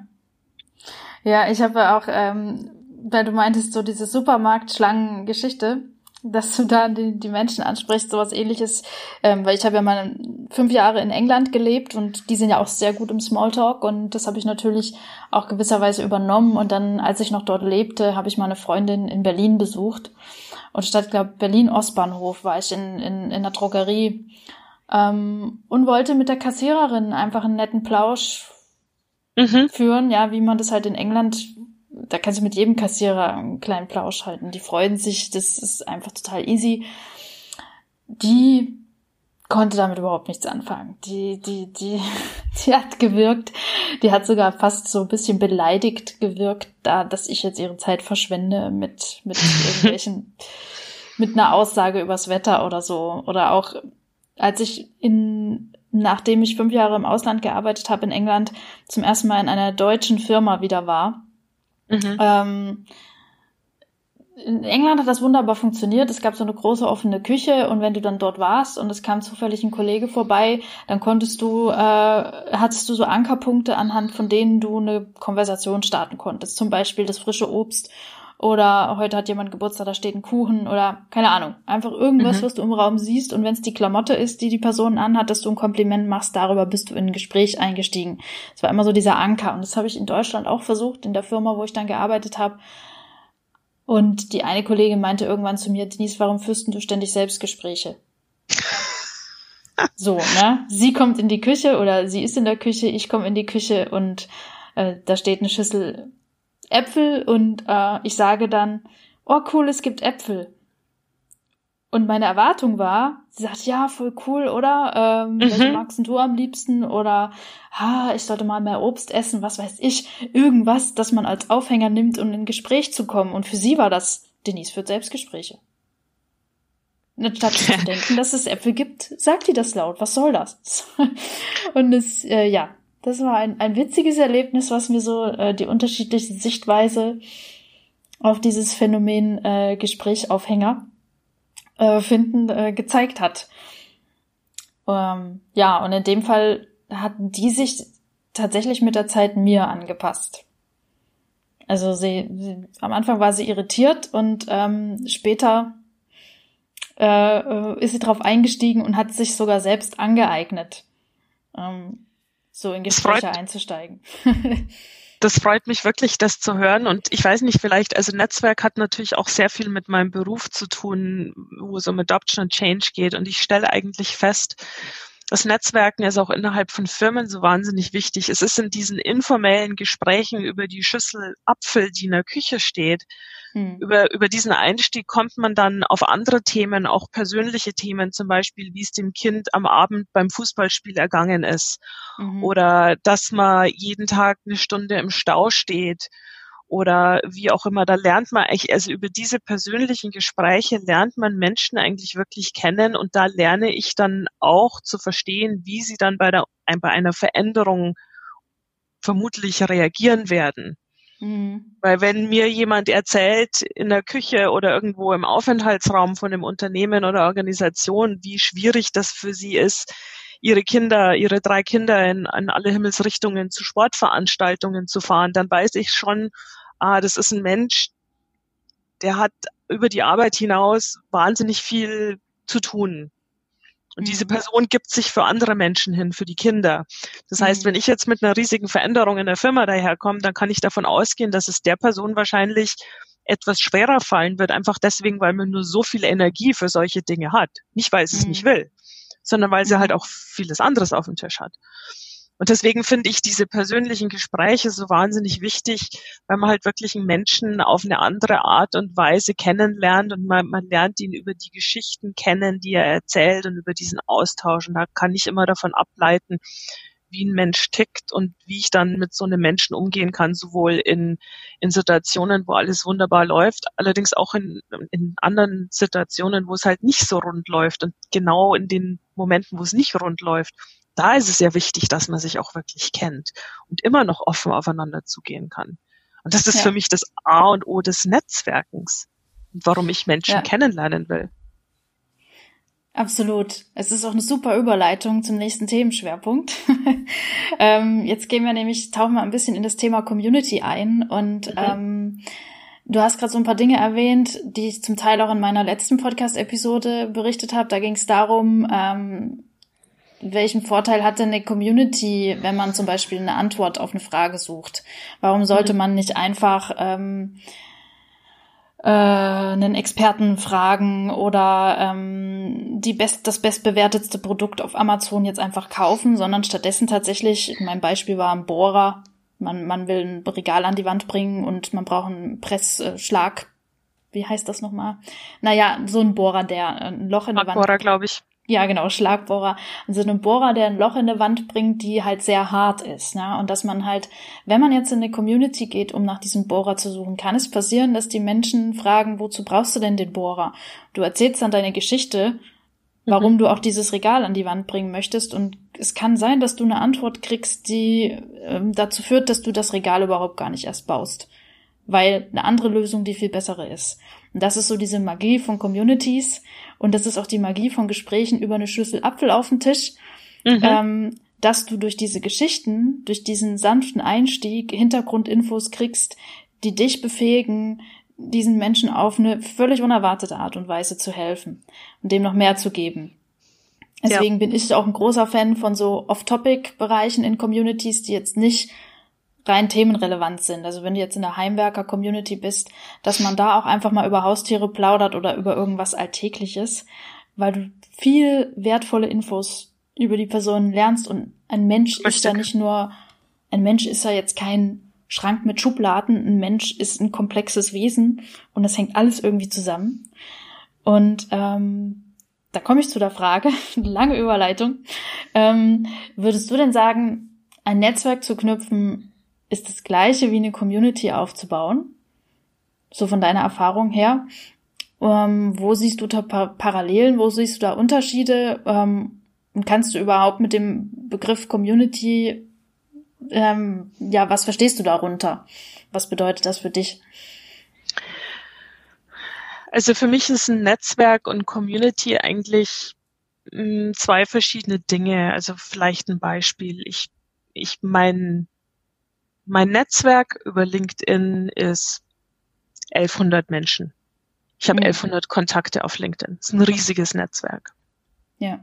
Ja, ich habe auch ähm, weil du meintest, so diese Supermarktschlangen-Geschichte. Dass du da die, die Menschen ansprichst, sowas ähnliches, ähm, weil ich habe ja mal fünf Jahre in England gelebt und die sind ja auch sehr gut im Smalltalk und das habe ich natürlich auch gewisserweise übernommen und dann, als ich noch dort lebte, habe ich meine Freundin in Berlin besucht und statt, glaube Berlin Ostbahnhof war ich in, in, in der Drogerie ähm, und wollte mit der Kassiererin einfach einen netten Plausch mhm. führen, ja, wie man das halt in England da kannst du mit jedem Kassierer einen kleinen Plausch halten. Die freuen sich, das ist einfach total easy. Die konnte damit überhaupt nichts anfangen. Die, die, die, die hat gewirkt, die hat sogar fast so ein bisschen beleidigt gewirkt, da, dass ich jetzt ihre Zeit verschwende mit, mit irgendwelchen, mit einer Aussage übers Wetter oder so. Oder auch, als ich in, nachdem ich fünf Jahre im Ausland gearbeitet habe in England, zum ersten Mal in einer deutschen Firma wieder war, Mhm. Ähm, in England hat das wunderbar funktioniert. Es gab so eine große offene Küche und wenn du dann dort warst und es kam zufällig ein Kollege vorbei, dann konntest du, äh, hattest du so Ankerpunkte anhand von denen du eine Konversation starten konntest. Zum Beispiel das frische Obst oder heute hat jemand Geburtstag, da steht ein Kuchen oder keine Ahnung. Einfach irgendwas, mhm. was du im Raum siehst und wenn es die Klamotte ist, die die Person anhat, dass du ein Kompliment machst, darüber bist du in ein Gespräch eingestiegen. Das war immer so dieser Anker und das habe ich in Deutschland auch versucht, in der Firma, wo ich dann gearbeitet habe. Und die eine Kollegin meinte irgendwann zu mir, Denise, warum führst du ständig Selbstgespräche? so, ne? Sie kommt in die Küche oder sie ist in der Küche, ich komme in die Küche und äh, da steht eine Schüssel Äpfel und äh, ich sage dann, oh cool, es gibt Äpfel. Und meine Erwartung war, sie sagt, ja, voll cool, oder? Ähm, mhm. Welche magst du am liebsten? Oder, ha, ich sollte mal mehr Obst essen, was weiß ich. Irgendwas, das man als Aufhänger nimmt, um in Gespräch zu kommen. Und für sie war das, Denise führt Selbstgespräche. Statt zu denken, dass es Äpfel gibt, sagt die das laut. Was soll das? Und es, äh, ja, das war ein, ein witziges Erlebnis, was mir so äh, die unterschiedliche Sichtweise auf dieses Phänomen äh, Gesprächaufhänger äh, finden äh, gezeigt hat. Ähm, ja, und in dem Fall hatten die sich tatsächlich mit der Zeit mir angepasst. Also sie, sie am Anfang war sie irritiert und ähm, später äh, äh ist sie darauf eingestiegen und hat sich sogar selbst angeeignet. Ähm, so in Gespräche einzusteigen. das freut mich wirklich, das zu hören. Und ich weiß nicht, vielleicht, also Netzwerk hat natürlich auch sehr viel mit meinem Beruf zu tun, wo es um Adoption und Change geht. Und ich stelle eigentlich fest, das Netzwerken ist auch innerhalb von Firmen so wahnsinnig wichtig. Es ist in diesen informellen Gesprächen über die Schüssel Apfel, die in der Küche steht, hm. über, über diesen Einstieg kommt man dann auf andere Themen, auch persönliche Themen, zum Beispiel, wie es dem Kind am Abend beim Fußballspiel ergangen ist. Mhm. Oder dass man jeden Tag eine Stunde im Stau steht oder wie auch immer, da lernt man eigentlich, also über diese persönlichen Gespräche lernt man Menschen eigentlich wirklich kennen und da lerne ich dann auch zu verstehen, wie sie dann bei, der, bei einer Veränderung vermutlich reagieren werden. Mhm. Weil wenn mir jemand erzählt in der Küche oder irgendwo im Aufenthaltsraum von einem Unternehmen oder Organisation, wie schwierig das für sie ist, ihre Kinder, ihre drei Kinder in, in alle Himmelsrichtungen zu Sportveranstaltungen zu fahren, dann weiß ich schon, ah, das ist ein Mensch, der hat über die Arbeit hinaus wahnsinnig viel zu tun. Und mhm. diese Person gibt sich für andere Menschen hin, für die Kinder. Das heißt, mhm. wenn ich jetzt mit einer riesigen Veränderung in der Firma daherkomme, dann kann ich davon ausgehen, dass es der Person wahrscheinlich etwas schwerer fallen wird, einfach deswegen, weil man nur so viel Energie für solche Dinge hat. Nicht, weil sie es nicht mhm. will sondern weil sie halt mhm. auch vieles anderes auf dem Tisch hat. Und deswegen finde ich diese persönlichen Gespräche so wahnsinnig wichtig, weil man halt wirklich einen Menschen auf eine andere Art und Weise kennenlernt und man, man lernt ihn über die Geschichten kennen, die er erzählt und über diesen Austausch. Und da kann ich immer davon ableiten, wie ein Mensch tickt und wie ich dann mit so einem Menschen umgehen kann, sowohl in, in Situationen, wo alles wunderbar läuft, allerdings auch in, in anderen Situationen, wo es halt nicht so rund läuft. Und genau in den Momenten, wo es nicht rund läuft, da ist es sehr wichtig, dass man sich auch wirklich kennt und immer noch offen aufeinander zugehen kann. Und das ist ja. für mich das A und O des Netzwerkens und warum ich Menschen ja. kennenlernen will. Absolut. Es ist auch eine super Überleitung zum nächsten Themenschwerpunkt. ähm, jetzt gehen wir nämlich, tauchen wir ein bisschen in das Thema Community ein und mhm. ähm, Du hast gerade so ein paar Dinge erwähnt, die ich zum Teil auch in meiner letzten Podcast-Episode berichtet habe. Da ging es darum, ähm, welchen Vorteil hat denn eine Community, wenn man zum Beispiel eine Antwort auf eine Frage sucht? Warum sollte mhm. man nicht einfach ähm, äh, einen Experten fragen oder ähm, die best, das bestbewertetste Produkt auf Amazon jetzt einfach kaufen, sondern stattdessen tatsächlich, mein Beispiel war ein Bohrer, man, man will ein Regal an die Wand bringen und man braucht einen Pressschlag. Wie heißt das nochmal? Naja, so ein Bohrer, der ein Loch in die Wand. Bohrer, glaube ich. Ja, genau, Schlagbohrer. Also ein Bohrer, der ein Loch in der Wand bringt, die halt sehr hart ist. Ne? Und dass man halt, wenn man jetzt in eine Community geht, um nach diesem Bohrer zu suchen, kann es passieren, dass die Menschen fragen, wozu brauchst du denn den Bohrer? Du erzählst dann deine Geschichte, warum mhm. du auch dieses Regal an die Wand bringen möchtest. Und es kann sein, dass du eine Antwort kriegst, die ähm, dazu führt, dass du das Regal überhaupt gar nicht erst baust. Weil eine andere Lösung die viel bessere ist. Und das ist so diese Magie von Communities und das ist auch die Magie von Gesprächen über eine Schlüssel Apfel auf den Tisch, mhm. ähm, dass du durch diese Geschichten, durch diesen sanften Einstieg Hintergrundinfos kriegst, die dich befähigen, diesen Menschen auf eine völlig unerwartete Art und Weise zu helfen und dem noch mehr zu geben. Deswegen ja. bin ich auch ein großer Fan von so Off-Topic-Bereichen in Communities, die jetzt nicht rein themenrelevant sind. Also wenn du jetzt in der Heimwerker-Community bist, dass man da auch einfach mal über Haustiere plaudert oder über irgendwas Alltägliches, weil du viel wertvolle Infos über die Person lernst und ein Mensch Richtig. ist ja nicht nur, ein Mensch ist ja jetzt kein Schrank mit Schubladen, ein Mensch ist ein komplexes Wesen und das hängt alles irgendwie zusammen. Und ähm, da komme ich zu der Frage, lange Überleitung. Ähm, würdest du denn sagen, ein Netzwerk zu knüpfen ist das gleiche wie eine Community aufzubauen? So von deiner Erfahrung her. Ähm, wo siehst du da Parallelen? Wo siehst du da Unterschiede? Ähm, und kannst du überhaupt mit dem Begriff Community, ähm, ja, was verstehst du darunter? Was bedeutet das für dich? Also für mich ist ein Netzwerk und Community eigentlich mh, hm, zwei verschiedene Dinge. Also vielleicht ein Beispiel. Ich, ich mein mein Netzwerk über LinkedIn ist 1100 Menschen. Ich habe mhm. 1100 Kontakte auf LinkedIn. Das ist ein riesiges Netzwerk. Ja.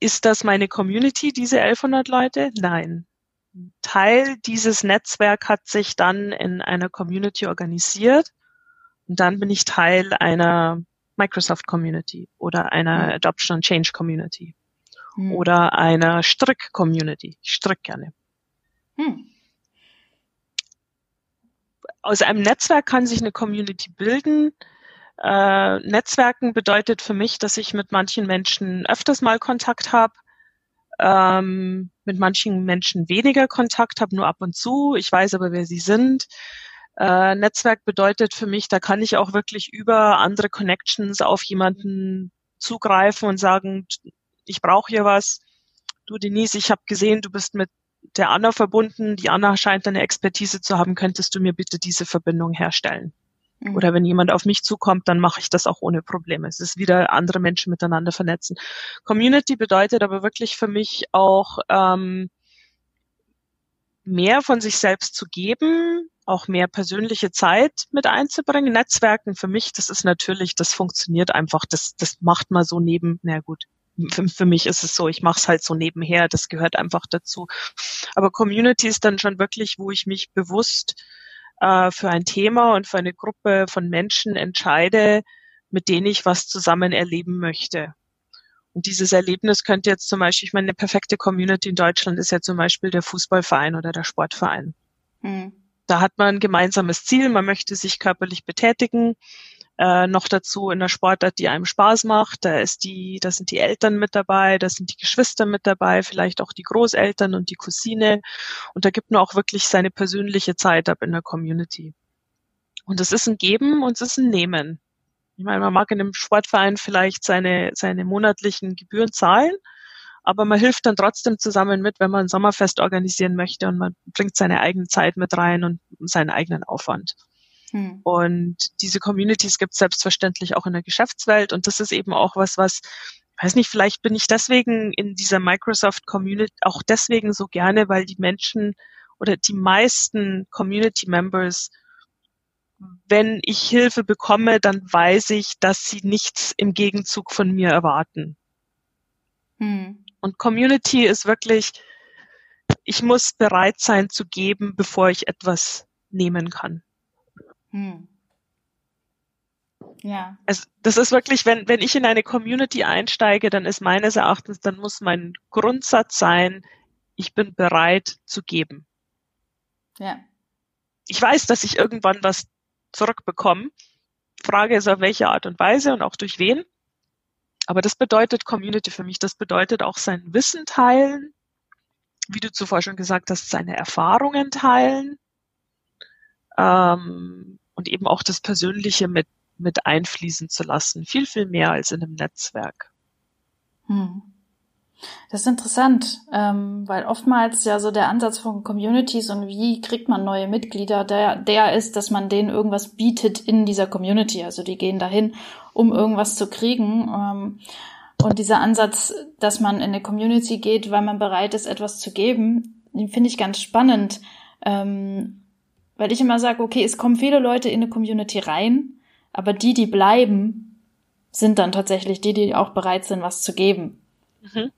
Ist das meine Community, diese 1100 Leute? Nein. Teil dieses Netzwerk hat sich dann in einer Community organisiert und dann bin ich Teil einer Microsoft Community oder einer mhm. Adoption and Change Community mhm. oder einer Strick Community. Ich strick gerne. Hm. Aus einem Netzwerk kann sich eine Community bilden. Äh, Netzwerken bedeutet für mich, dass ich mit manchen Menschen öfters mal Kontakt habe, ähm, mit manchen Menschen weniger Kontakt habe, nur ab und zu. Ich weiß aber, wer sie sind. Äh, Netzwerk bedeutet für mich, da kann ich auch wirklich über andere Connections auf jemanden zugreifen und sagen, ich brauche hier was. Du Denise, ich habe gesehen, du bist mit der Anna verbunden. Die Anna scheint eine Expertise zu haben. Könntest du mir bitte diese Verbindung herstellen? Mhm. Oder wenn jemand auf mich zukommt, dann mache ich das auch ohne Probleme. Es ist wieder andere Menschen miteinander vernetzen. Community bedeutet aber wirklich für mich auch ähm, mehr von sich selbst zu geben, auch mehr persönliche Zeit mit einzubringen. Netzwerken für mich, das ist natürlich, das funktioniert einfach, das, das macht man so neben, na gut, für, für mich ist es so, ich mache es halt so nebenher, das gehört einfach dazu. Aber Community ist dann schon wirklich, wo ich mich bewusst äh, für ein Thema und für eine Gruppe von Menschen entscheide, mit denen ich was zusammen erleben möchte. Und dieses Erlebnis könnte jetzt zum Beispiel, ich meine, eine perfekte Community in Deutschland ist ja zum Beispiel der Fußballverein oder der Sportverein. Mhm. Da hat man ein gemeinsames Ziel, man möchte sich körperlich betätigen, äh, noch dazu in der Sportart, die einem Spaß macht. Da ist die, da sind die Eltern mit dabei, da sind die Geschwister mit dabei, vielleicht auch die Großeltern und die Cousine. Und da gibt man auch wirklich seine persönliche Zeit ab in der Community. Und es ist ein Geben und es ist ein Nehmen. Ich meine, man mag in einem Sportverein vielleicht seine, seine monatlichen Gebühren zahlen, aber man hilft dann trotzdem zusammen mit, wenn man ein Sommerfest organisieren möchte und man bringt seine eigene Zeit mit rein und seinen eigenen Aufwand. Hm. Und diese Communities gibt es selbstverständlich auch in der Geschäftswelt. Und das ist eben auch was, was, weiß nicht, vielleicht bin ich deswegen in dieser Microsoft Community auch deswegen so gerne, weil die Menschen oder die meisten Community Members wenn ich Hilfe bekomme, dann weiß ich, dass sie nichts im Gegenzug von mir erwarten. Hm. Und Community ist wirklich, ich muss bereit sein zu geben, bevor ich etwas nehmen kann. Hm. Ja. Also das ist wirklich, wenn, wenn ich in eine Community einsteige, dann ist meines Erachtens, dann muss mein Grundsatz sein, ich bin bereit zu geben. Ja. Ich weiß, dass ich irgendwann was zurückbekomme. Frage ist, auf welche Art und Weise und auch durch wen. Aber das bedeutet Community für mich. Das bedeutet auch sein Wissen teilen, wie du zuvor schon gesagt hast, seine Erfahrungen teilen ähm, und eben auch das Persönliche mit, mit einfließen zu lassen. Viel, viel mehr als in einem Netzwerk. Hm. Das ist interessant, ähm, weil oftmals ja so der Ansatz von Communities und wie kriegt man neue Mitglieder, der, der ist, dass man denen irgendwas bietet in dieser Community. Also die gehen dahin, um irgendwas zu kriegen. Ähm, und dieser Ansatz, dass man in eine Community geht, weil man bereit ist, etwas zu geben, den finde ich ganz spannend. Ähm, weil ich immer sage, okay, es kommen viele Leute in eine Community rein, aber die, die bleiben, sind dann tatsächlich die, die auch bereit sind, was zu geben. Mhm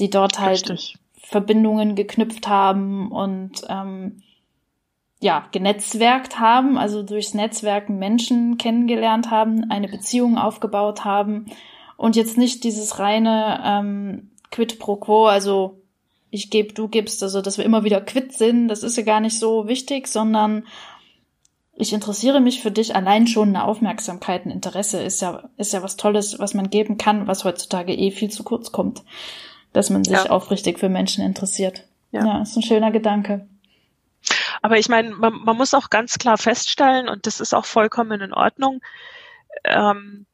die dort halt Richtig. Verbindungen geknüpft haben und ähm, ja, genetzwerkt haben, also durchs Netzwerken Menschen kennengelernt haben, eine Beziehung aufgebaut haben und jetzt nicht dieses reine ähm, Quid pro quo, also ich gebe, du gibst, also dass wir immer wieder quitt sind, das ist ja gar nicht so wichtig, sondern ich interessiere mich für dich allein schon eine Aufmerksamkeit, ein Interesse ist ja, ist ja was Tolles, was man geben kann, was heutzutage eh viel zu kurz kommt dass man sich ja. aufrichtig für Menschen interessiert. Ja. ja, ist ein schöner Gedanke. Aber ich meine, man, man muss auch ganz klar feststellen, und das ist auch vollkommen in Ordnung, ähm,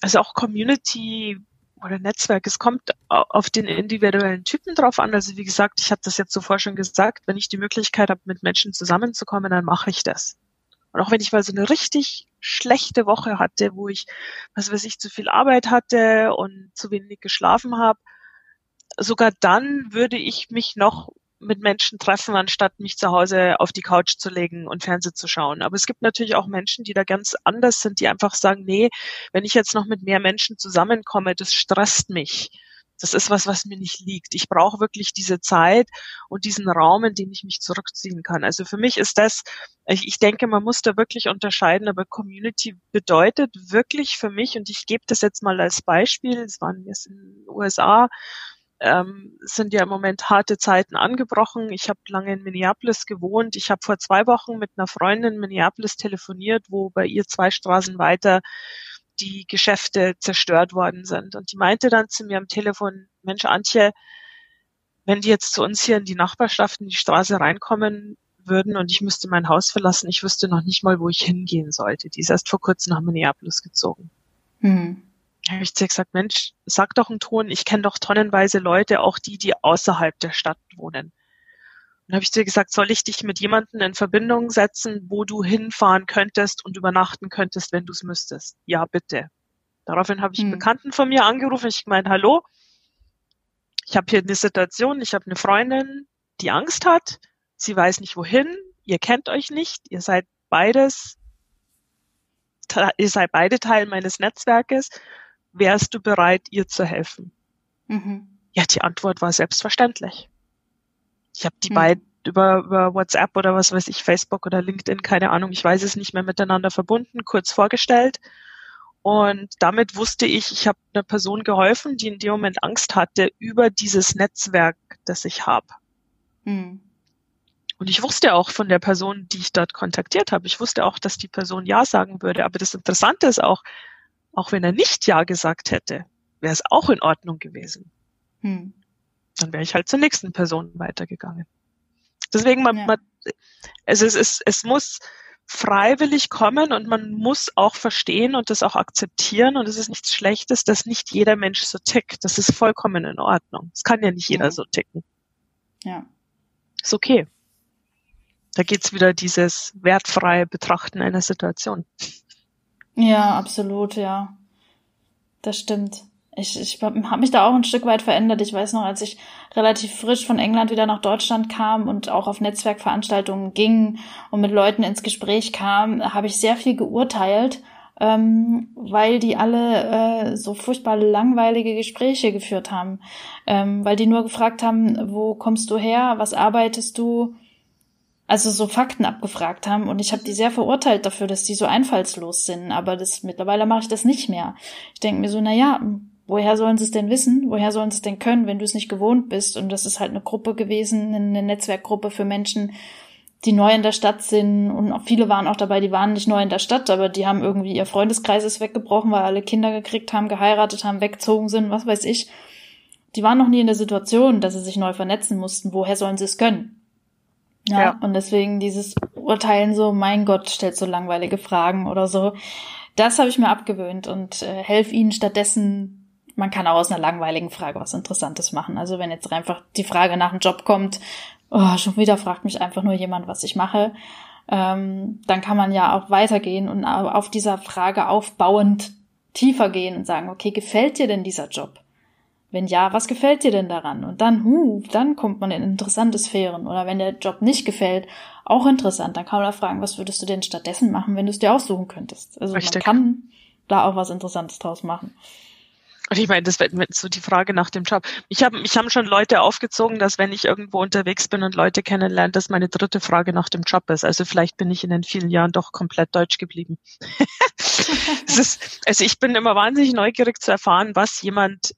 also auch Community oder Netzwerk, es kommt auf den individuellen Typen drauf an. Also wie gesagt, ich habe das jetzt zuvor schon gesagt, wenn ich die Möglichkeit habe, mit Menschen zusammenzukommen, dann mache ich das. Und auch wenn ich mal so eine richtig schlechte Woche hatte, wo ich, was weiß ich, zu viel Arbeit hatte und zu wenig geschlafen habe, sogar dann würde ich mich noch mit Menschen treffen, anstatt mich zu Hause auf die Couch zu legen und Fernsehen zu schauen. Aber es gibt natürlich auch Menschen, die da ganz anders sind, die einfach sagen, nee, wenn ich jetzt noch mit mehr Menschen zusammenkomme, das stresst mich. Das ist was, was mir nicht liegt. Ich brauche wirklich diese Zeit und diesen Raum, in dem ich mich zurückziehen kann. Also für mich ist das, ich, ich denke, man muss da wirklich unterscheiden, aber Community bedeutet wirklich für mich, und ich gebe das jetzt mal als Beispiel, es waren jetzt in den USA, ähm, sind ja im Moment harte Zeiten angebrochen. Ich habe lange in Minneapolis gewohnt. Ich habe vor zwei Wochen mit einer Freundin in Minneapolis telefoniert, wo bei ihr zwei Straßen weiter die Geschäfte zerstört worden sind. Und die meinte dann zu mir am Telefon, Mensch, Antje, wenn die jetzt zu uns hier in die Nachbarschaft in die Straße reinkommen würden und ich müsste mein Haus verlassen, ich wüsste noch nicht mal, wo ich hingehen sollte. Die ist erst vor kurzem nach Minneapolis gezogen. Hm habe ich zu ihr gesagt, Mensch, sag doch einen Ton, ich kenne doch tonnenweise Leute, auch die, die außerhalb der Stadt wohnen. Und habe ich zu ihr gesagt, soll ich dich mit jemandem in Verbindung setzen, wo du hinfahren könntest und übernachten könntest, wenn du es müsstest? Ja, bitte. Daraufhin habe ich einen hm. Bekannten von mir angerufen. Ich gemeint, hallo, ich habe hier eine Situation, ich habe eine Freundin, die Angst hat, sie weiß nicht wohin, ihr kennt euch nicht, ihr seid beides, ihr seid beide Teil meines Netzwerkes wärst du bereit, ihr zu helfen? Mhm. Ja, die Antwort war selbstverständlich. Ich habe die mhm. beiden über, über WhatsApp oder was weiß ich, Facebook oder LinkedIn, keine Ahnung, ich weiß es nicht mehr miteinander verbunden, kurz vorgestellt. Und damit wusste ich, ich habe einer Person geholfen, die in dem Moment Angst hatte über dieses Netzwerk, das ich habe. Mhm. Und ich wusste auch von der Person, die ich dort kontaktiert habe, ich wusste auch, dass die Person Ja sagen würde. Aber das Interessante ist auch, auch wenn er nicht Ja gesagt hätte, wäre es auch in Ordnung gewesen. Hm. Dann wäre ich halt zur nächsten Person weitergegangen. Deswegen, man, ja. man, also es, ist, es muss freiwillig kommen und man muss auch verstehen und das auch akzeptieren und es ist nichts Schlechtes, dass nicht jeder Mensch so tickt. Das ist vollkommen in Ordnung. Es kann ja nicht jeder ja. so ticken. Ja. Ist okay. Da geht's wieder dieses wertfreie Betrachten einer Situation. Ja, absolut, ja. Das stimmt. ich, ich habe mich da auch ein Stück weit verändert. Ich weiß noch, als ich relativ frisch von England wieder nach Deutschland kam und auch auf Netzwerkveranstaltungen ging und mit Leuten ins Gespräch kam, habe ich sehr viel geurteilt, ähm, weil die alle äh, so furchtbar langweilige Gespräche geführt haben, ähm, weil die nur gefragt haben, wo kommst du her, was arbeitest du, also so Fakten abgefragt haben und ich habe die sehr verurteilt dafür, dass die so einfallslos sind, aber das mittlerweile mache ich das nicht mehr. Ich denke mir so, na ja, woher sollen sie es denn wissen? Woher sollen sie es denn können, wenn du es nicht gewohnt bist? Und das ist halt eine Gruppe gewesen, eine Netzwerkgruppe für Menschen, die neu in der Stadt sind und auch viele waren auch dabei, die waren nicht neu in der Stadt, aber die haben irgendwie ihr Freundeskreis ist weggebrochen, weil alle Kinder gekriegt haben, geheiratet haben, weggezogen sind, was weiß ich. Die waren noch nie in der Situation, dass sie sich neu vernetzen mussten. Woher sollen sie es können? Ja, ja, und deswegen dieses Urteilen so, mein Gott, stellt so langweilige Fragen oder so. Das habe ich mir abgewöhnt und äh, helf ihnen stattdessen, man kann auch aus einer langweiligen Frage was Interessantes machen. Also wenn jetzt einfach die Frage nach einem Job kommt, oh, schon wieder fragt mich einfach nur jemand, was ich mache, ähm, dann kann man ja auch weitergehen und auf dieser Frage aufbauend tiefer gehen und sagen, okay, gefällt dir denn dieser Job? Wenn ja, was gefällt dir denn daran? Und dann, hu, dann kommt man in interessante Sphären. Oder wenn der Job nicht gefällt, auch interessant. Dann kann man da fragen, was würdest du denn stattdessen machen, wenn du es dir aussuchen könntest? Also Richtig. man kann da auch was Interessantes draus machen. Und ich meine, das wäre so die Frage nach dem Job. Ich habe, mich haben schon Leute aufgezogen, dass wenn ich irgendwo unterwegs bin und Leute kennenlerne, dass meine dritte Frage nach dem Job ist. Also vielleicht bin ich in den vielen Jahren doch komplett deutsch geblieben. ist, also ich bin immer wahnsinnig neugierig zu erfahren, was jemand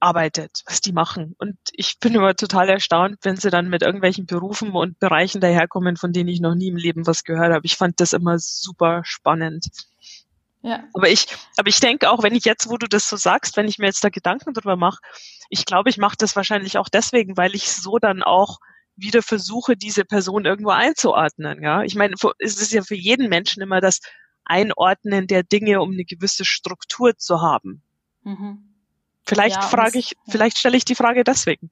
arbeitet, was die machen. Und ich bin immer total erstaunt, wenn sie dann mit irgendwelchen Berufen und Bereichen daherkommen, von denen ich noch nie im Leben was gehört habe. Ich fand das immer super spannend. Ja. Aber ich, aber ich denke auch, wenn ich jetzt, wo du das so sagst, wenn ich mir jetzt da Gedanken drüber mache, ich glaube, ich mache das wahrscheinlich auch deswegen, weil ich so dann auch wieder versuche, diese Person irgendwo einzuordnen. Ja, ich meine, es ist ja für jeden Menschen immer das Einordnen der Dinge, um eine gewisse Struktur zu haben. Mhm. Vielleicht ja, frage ich, vielleicht stelle ich die Frage deswegen.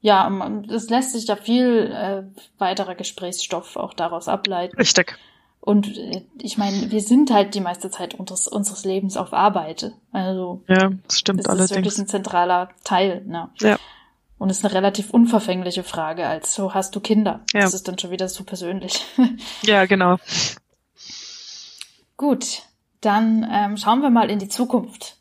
Ja, es lässt sich da viel äh, weiterer Gesprächsstoff auch daraus ableiten. Richtig. Und äh, ich meine, wir sind halt die meiste Zeit unseres, unseres Lebens auf Arbeit. Also ja, das stimmt das allerdings. ist wirklich ein zentraler Teil. Ne? Ja. Und es ist eine relativ unverfängliche Frage, als so hast du Kinder. Ja. Das ist dann schon wieder so persönlich. ja, genau. Gut, dann ähm, schauen wir mal in die Zukunft.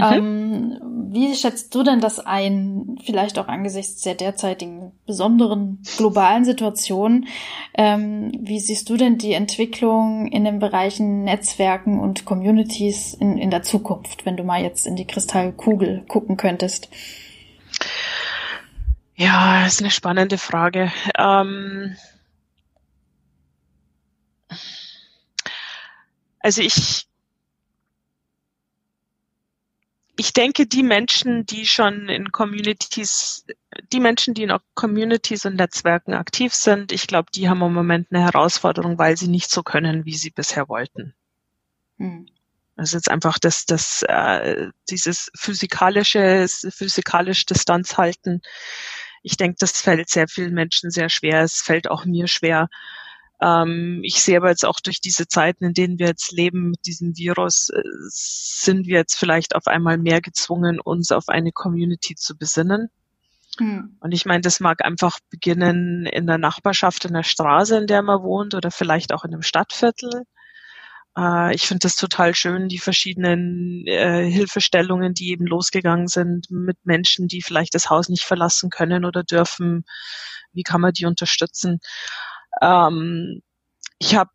Mhm. Ähm, wie schätzt du denn das ein, vielleicht auch angesichts der derzeitigen besonderen globalen Situation? Ähm, wie siehst du denn die Entwicklung in den Bereichen Netzwerken und Communities in, in der Zukunft, wenn du mal jetzt in die Kristallkugel gucken könntest? Ja, ist eine spannende Frage. Ähm also ich ich denke, die Menschen, die schon in Communities, die Menschen, die in Communities und Netzwerken aktiv sind, ich glaube, die haben im Moment eine Herausforderung, weil sie nicht so können, wie sie bisher wollten. Hm. Also jetzt einfach das, das, äh, dieses physikalische, physikalisch Distanz halten. Ich denke, das fällt sehr vielen Menschen sehr schwer. Es fällt auch mir schwer. Ähm, ich sehe aber jetzt auch durch diese Zeiten, in denen wir jetzt leben mit diesem Virus, äh, sind wir jetzt vielleicht auf einmal mehr gezwungen, uns auf eine Community zu besinnen. Hm. Und ich meine, das mag einfach beginnen in der Nachbarschaft, in der Straße, in der man wohnt oder vielleicht auch in einem Stadtviertel. Äh, ich finde das total schön, die verschiedenen äh, Hilfestellungen, die eben losgegangen sind mit Menschen, die vielleicht das Haus nicht verlassen können oder dürfen. Wie kann man die unterstützen? Ähm, ich habe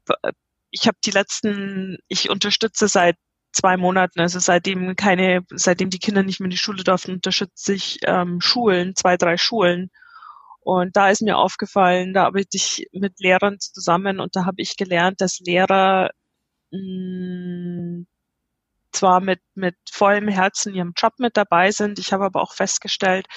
ich hab die letzten, ich unterstütze seit zwei Monaten, also seitdem keine, seitdem die Kinder nicht mehr in die Schule durften, unterstütze ich ähm, Schulen, zwei, drei Schulen. Und da ist mir aufgefallen, da arbeite ich mit Lehrern zusammen und da habe ich gelernt, dass Lehrer mh, mm, zwar mit, mit vollem Herzen ihrem Job mit dabei sind, ich habe aber auch festgestellt,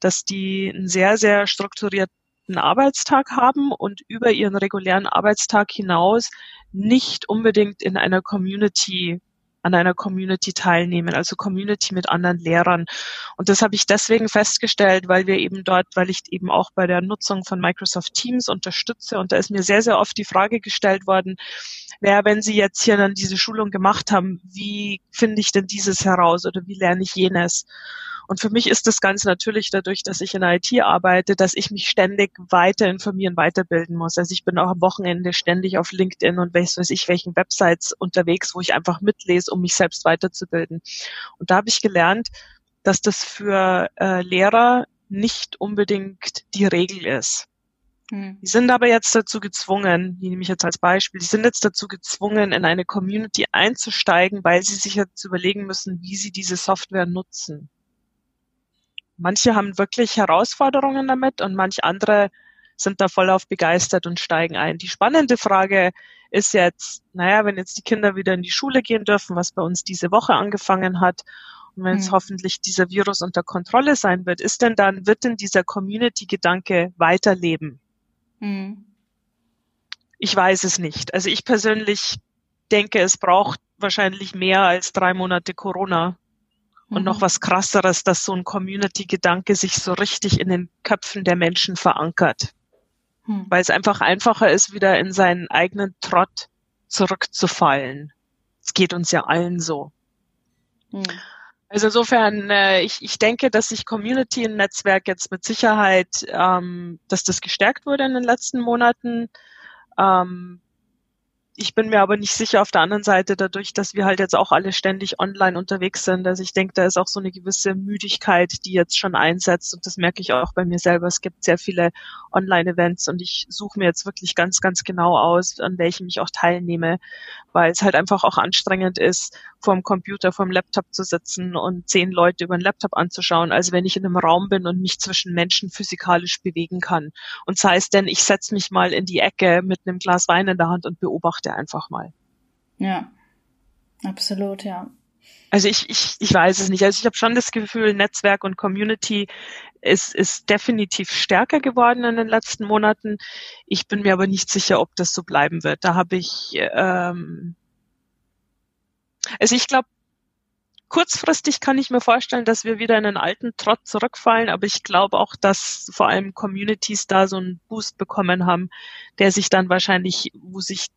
dass die einen sehr, sehr strukturierten einen Arbeitstag haben und über ihren regulären Arbeitstag hinaus nicht unbedingt in einer Community an einer Community teilnehmen, also Community mit anderen Lehrern. Und das habe ich deswegen festgestellt, weil wir eben dort, weil ich eben auch bei der Nutzung von Microsoft Teams unterstütze und da ist mir sehr, sehr oft die Frage gestellt worden, naja, wenn Sie jetzt hier dann diese Schulung gemacht haben, wie finde ich denn dieses heraus oder wie lerne ich jenes? Und für mich ist das ganz natürlich dadurch, dass ich in der IT arbeite, dass ich mich ständig weiter informieren, weiterbilden muss. Also ich bin auch am Wochenende ständig auf LinkedIn und weiß, weiß ich welchen Websites unterwegs, wo ich einfach mitlese, um mich selbst weiterzubilden. Und da habe ich gelernt, dass das für äh, Lehrer nicht unbedingt die Regel ist. Hm. Die sind aber jetzt dazu gezwungen, die nehme ich jetzt als Beispiel, die sind jetzt dazu gezwungen, in eine Community einzusteigen, weil sie sich jetzt überlegen müssen, wie sie diese Software nutzen. Manche haben wirklich Herausforderungen damit und manch andere sind da voll auf begeistert und steigen ein. Die spannende Frage ist jetzt, naja, wenn jetzt die Kinder wieder in die Schule gehen dürfen, was bei uns diese Woche angefangen hat, und wenn mhm. jetzt hoffentlich dieser Virus unter Kontrolle sein wird, ist denn dann, wird denn dieser Community-Gedanke weiterleben? Mhm. Ich weiß es nicht. Also ich persönlich denke, es braucht wahrscheinlich mehr als drei Monate Corona, und noch mhm. was krasseres, dass so ein Community-Gedanke sich so richtig in den Köpfen der Menschen verankert. Hm. Weil es einfach einfacher ist, wieder in seinen eigenen Trott zurückzufallen. Es geht uns ja allen so. Hm. Also insofern, äh, ich, ich denke, dass sich Community im Netzwerk jetzt mit Sicherheit, ähm, dass das gestärkt wurde in den letzten Monaten. Ähm, ich bin mir aber nicht sicher auf der anderen Seite dadurch, dass wir halt jetzt auch alle ständig online unterwegs sind. Also ich denke, da ist auch so eine gewisse Müdigkeit, die jetzt schon einsetzt und das merke ich auch bei mir selber. Es gibt sehr viele Online-Events und ich suche mir jetzt wirklich ganz, ganz genau aus, an welchem ich auch teilnehme, weil es halt einfach auch anstrengend ist, vor dem Computer, vor dem Laptop zu sitzen und zehn Leute über den Laptop anzuschauen, als wenn ich in einem Raum bin und mich zwischen Menschen physikalisch bewegen kann. Und sei es denn, ich setze mich mal in die Ecke mit einem Glas Wein in der Hand und beobachte einfach mal. Ja, absolut, ja. Also ich, ich, ich weiß es nicht. Also ich habe schon das Gefühl, Netzwerk und Community ist, ist definitiv stärker geworden in den letzten Monaten. Ich bin mir aber nicht sicher, ob das so bleiben wird. Da habe ich ähm, also ich glaube, kurzfristig kann ich mir vorstellen, dass wir wieder in einen alten Trott zurückfallen, aber ich glaube auch, dass vor allem Communities da so einen Boost bekommen haben, der sich dann wahrscheinlich, wo sich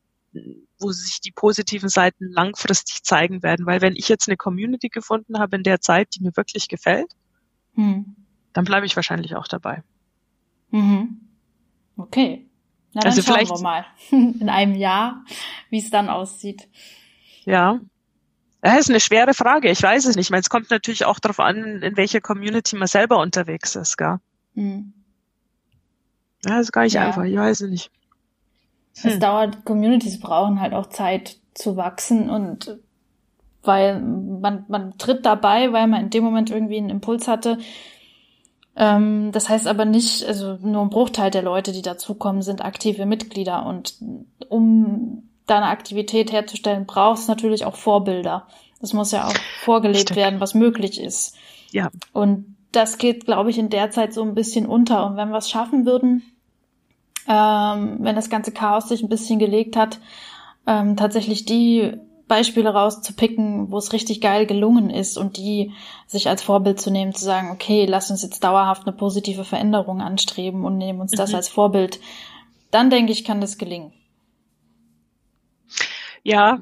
wo sich die positiven Seiten langfristig zeigen werden. Weil wenn ich jetzt eine Community gefunden habe in der Zeit, die mir wirklich gefällt, hm. dann bleibe ich wahrscheinlich auch dabei. Mhm. Okay. Na, dann also schauen vielleicht, wir mal in einem Jahr, wie es dann aussieht. Ja, das ist eine schwere Frage. Ich weiß es nicht. Ich meine, es kommt natürlich auch darauf an, in welcher Community man selber unterwegs ist, gell? Mhm. Ja, ist gar nicht ja. einfach. Ich weiß es nicht. Hm. Es dauert, Communities brauchen halt auch Zeit zu wachsen und weil man, man tritt dabei, weil man in dem Moment irgendwie einen Impuls hatte. Ähm, das heißt aber nicht, also nur ein Bruchteil der Leute, die dazukommen, sind aktive Mitglieder und um deine Aktivität herzustellen, brauchst natürlich auch Vorbilder. Das muss ja auch vorgelebt Stimmt. werden, was möglich ist. Ja. Und das geht, glaube ich, in der Zeit so ein bisschen unter. Und wenn wir es schaffen würden, ähm, wenn das ganze Chaos sich ein bisschen gelegt hat, ähm, tatsächlich die Beispiele rauszupicken, wo es richtig geil gelungen ist und die sich als Vorbild zu nehmen, zu sagen, okay, lass uns jetzt dauerhaft eine positive Veränderung anstreben und nehmen uns das mhm. als Vorbild, dann denke ich, kann das gelingen. Ja,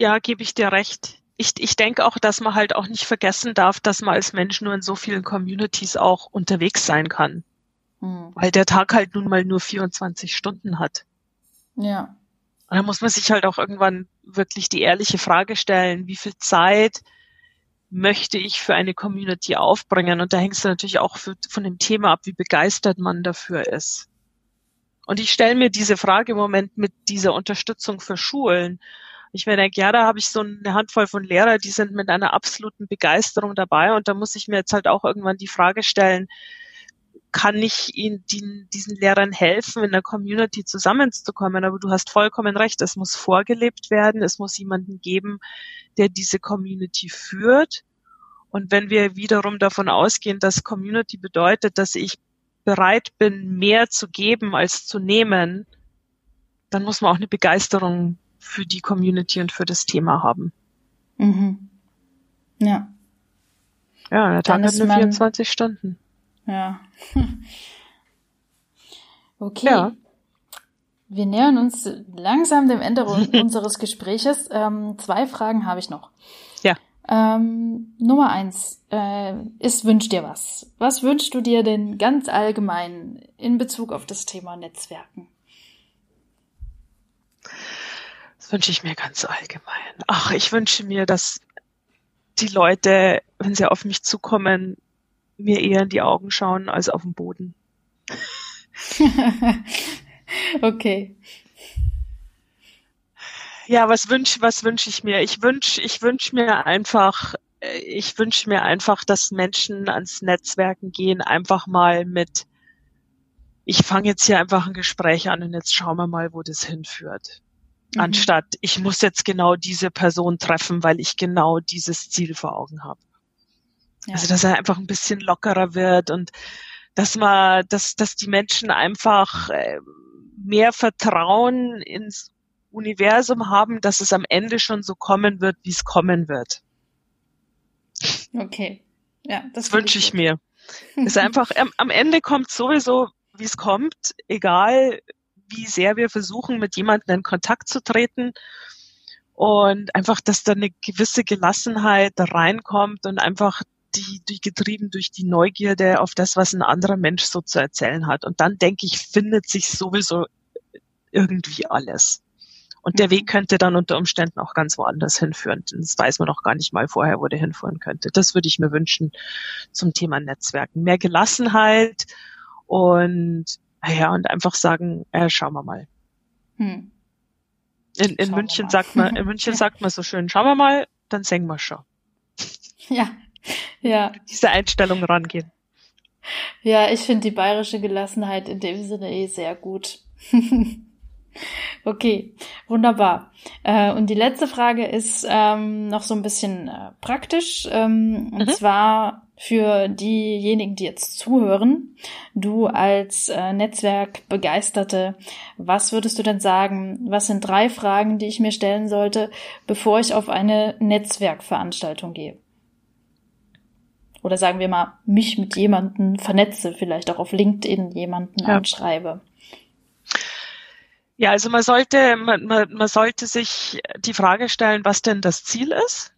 ja, gebe ich dir recht. Ich, ich denke auch, dass man halt auch nicht vergessen darf, dass man als Mensch nur in so vielen Communities auch unterwegs sein kann. Hm. Weil der Tag halt nun mal nur 24 Stunden hat. Ja. Und da muss man sich halt auch irgendwann wirklich die ehrliche Frage stellen, wie viel Zeit möchte ich für eine Community aufbringen? Und da hängt es natürlich auch für, von dem Thema ab, wie begeistert man dafür ist. Und ich stelle mir diese Frage im Moment mit dieser Unterstützung für Schulen. Ich mir denke, ja, da habe ich so eine Handvoll von Lehrer, die sind mit einer absoluten Begeisterung dabei. Und da muss ich mir jetzt halt auch irgendwann die Frage stellen, kann ich ihnen die, diesen Lehrern helfen, in der Community zusammenzukommen? Aber du hast vollkommen recht, es muss vorgelebt werden, es muss jemanden geben, der diese Community führt. Und wenn wir wiederum davon ausgehen, dass Community bedeutet, dass ich bereit bin, mehr zu geben als zu nehmen, dann muss man auch eine Begeisterung für die Community und für das Thema haben. Mhm. Ja. Ja, der Tag hat nur 24 Stunden. Ja. okay. Ja. Wir nähern uns langsam dem Ende unseres Gespräches. Ähm, zwei Fragen habe ich noch. Ja. Ähm, Nummer eins äh, ist Wünsch dir was. Was wünschst du dir denn ganz allgemein in Bezug auf das Thema Netzwerken? Das wünsche ich mir ganz allgemein. Ach, ich wünsche mir, dass die Leute, wenn sie auf mich zukommen, mir eher in die Augen schauen als auf den Boden. okay. Ja, was wünsche was wünsche ich mir? Ich wünsche ich wünsche mir einfach äh, ich wünsche mir einfach, dass Menschen ans Netzwerken gehen, einfach mal mit ich fange jetzt hier einfach ein Gespräch an und jetzt schauen wir mal, wo das hinführt. Mhm. Anstatt ich muss jetzt genau diese Person treffen, weil ich genau dieses Ziel vor Augen habe. Ja. Also dass er einfach ein bisschen lockerer wird und dass man, dass, dass die Menschen einfach äh, mehr Vertrauen ins Universum haben, dass es am Ende schon so kommen wird, wie es kommen wird. Okay. Ja, das, das wünsche ich mir. ist einfach, am, am Ende kommt sowieso, wie es kommt, egal wie sehr wir versuchen, mit jemandem in Kontakt zu treten. Und einfach, dass da eine gewisse Gelassenheit reinkommt und einfach die, die getrieben durch die Neugierde auf das, was ein anderer Mensch so zu erzählen hat. Und dann denke ich, findet sich sowieso irgendwie alles. Und der Weg mhm. könnte dann unter Umständen auch ganz woanders hinführen. Das weiß man noch gar nicht mal vorher, wo der hinführen könnte. Das würde ich mir wünschen zum Thema Netzwerken. Mehr Gelassenheit und ja, und einfach sagen, äh, schauen wir mal. Hm. In, in München sagt man, in München sagt man so schön, schauen wir mal, dann singen wir schon. Ja, ja. Diese Einstellung rangehen. Ja, ich finde die bayerische Gelassenheit in dem Sinne eh sehr gut. Okay, wunderbar. Äh, und die letzte Frage ist ähm, noch so ein bisschen äh, praktisch. Ähm, und mhm. zwar für diejenigen, die jetzt zuhören. Du als äh, Netzwerkbegeisterte, was würdest du denn sagen? Was sind drei Fragen, die ich mir stellen sollte, bevor ich auf eine Netzwerkveranstaltung gehe? Oder sagen wir mal, mich mit jemandem vernetze, vielleicht auch auf LinkedIn jemanden ja. anschreibe. Ja, also man sollte, man, man, man sollte sich die Frage stellen, was denn das Ziel ist.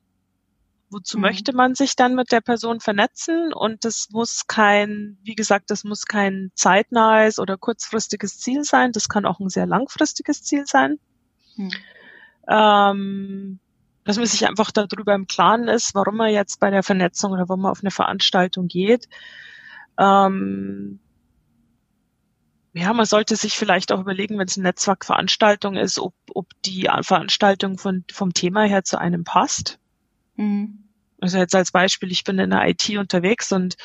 Wozu mhm. möchte man sich dann mit der Person vernetzen? Und das muss kein, wie gesagt, das muss kein zeitnahes oder kurzfristiges Ziel sein. Das kann auch ein sehr langfristiges Ziel sein. Mhm. Ähm, dass man sich einfach darüber im Klaren ist, warum man jetzt bei der Vernetzung oder warum man auf eine Veranstaltung geht. Ähm, ja, man sollte sich vielleicht auch überlegen, wenn es eine Netzwerkveranstaltung ist, ob, ob die Veranstaltung von, vom Thema her zu einem passt. Mhm. Also jetzt als Beispiel, ich bin in der IT unterwegs und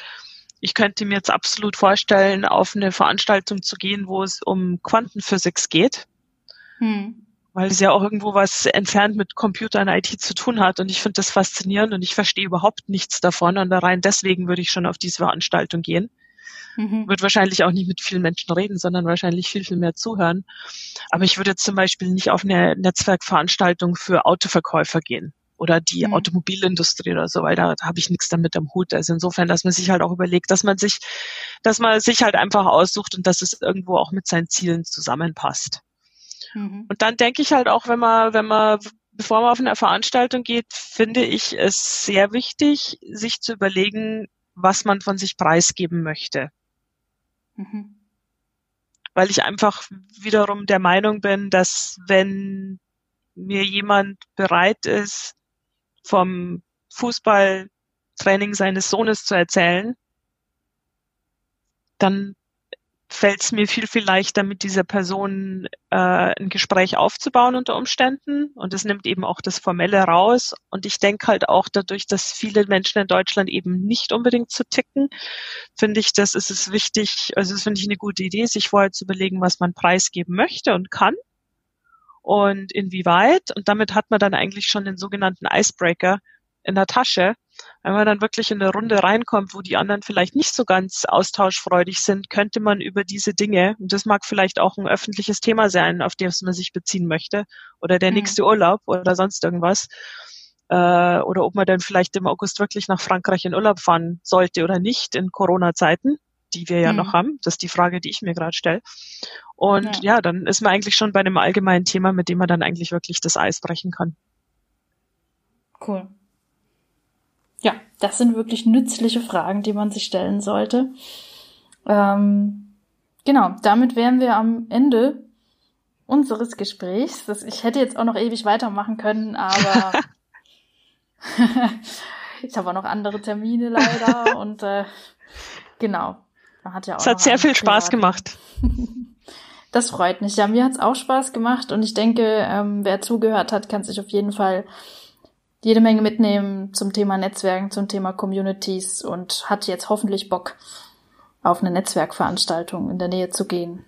ich könnte mir jetzt absolut vorstellen, auf eine Veranstaltung zu gehen, wo es um Quantenphysik geht. Mhm. Weil es ja auch irgendwo was entfernt mit Computer und IT zu tun hat. Und ich finde das faszinierend und ich verstehe überhaupt nichts davon. Und rein deswegen würde ich schon auf diese Veranstaltung gehen. Mhm. Wird wahrscheinlich auch nicht mit vielen Menschen reden, sondern wahrscheinlich viel, viel mehr zuhören. Aber ich würde zum Beispiel nicht auf eine Netzwerkveranstaltung für Autoverkäufer gehen oder die mhm. Automobilindustrie oder so, weil da, da habe ich nichts damit am Hut. Also insofern, dass man sich halt auch überlegt, dass man sich, dass man sich halt einfach aussucht und dass es irgendwo auch mit seinen Zielen zusammenpasst. Mhm. Und dann denke ich halt auch, wenn man, wenn man, bevor man auf eine Veranstaltung geht, finde ich es sehr wichtig, sich zu überlegen, was man von sich preisgeben möchte. Mhm. Weil ich einfach wiederum der Meinung bin, dass wenn mir jemand bereit ist, vom Fußballtraining seines Sohnes zu erzählen, dann fällt es mir viel, viel leichter, mit dieser Person äh, ein Gespräch aufzubauen unter Umständen. Und es nimmt eben auch das Formelle raus. Und ich denke halt auch dadurch, dass viele Menschen in Deutschland eben nicht unbedingt zu ticken, finde ich, das ist es wichtig, also das finde ich eine gute Idee, sich vorher zu überlegen, was man preisgeben möchte und kann und inwieweit. Und damit hat man dann eigentlich schon den sogenannten Icebreaker in der Tasche, wenn man dann wirklich in eine Runde reinkommt, wo die anderen vielleicht nicht so ganz austauschfreudig sind, könnte man über diese Dinge, und das mag vielleicht auch ein öffentliches Thema sein, auf das man sich beziehen möchte, oder der mhm. nächste Urlaub oder sonst irgendwas, äh, oder ob man dann vielleicht im August wirklich nach Frankreich in Urlaub fahren sollte oder nicht in Corona-Zeiten. die wir ja mhm. noch haben. Das ist die Frage, die ich mir gerade stelle. Und ja. ja, dann ist man eigentlich schon bei einem allgemeinen Thema, mit dem man dann eigentlich wirklich das Eis brechen kann. Cool. Das sind wirklich nützliche Fragen, die man sich stellen sollte. Ähm, genau, damit wären wir am Ende unseres Gesprächs. Das, ich hätte jetzt auch noch ewig weitermachen können, aber ich habe auch noch andere Termine leider und äh, genau. Man hat ja auch es hat sehr viel Spaß gemacht. Das freut mich. Ja, mir hat's auch Spaß gemacht und ich denke, ähm, wer zugehört hat, kann sich auf jeden Fall jede Menge mitnehmen zum Thema Netzwerken, zum Thema Communities und hat jetzt hoffentlich Bock, auf eine Netzwerkveranstaltung in der Nähe zu gehen.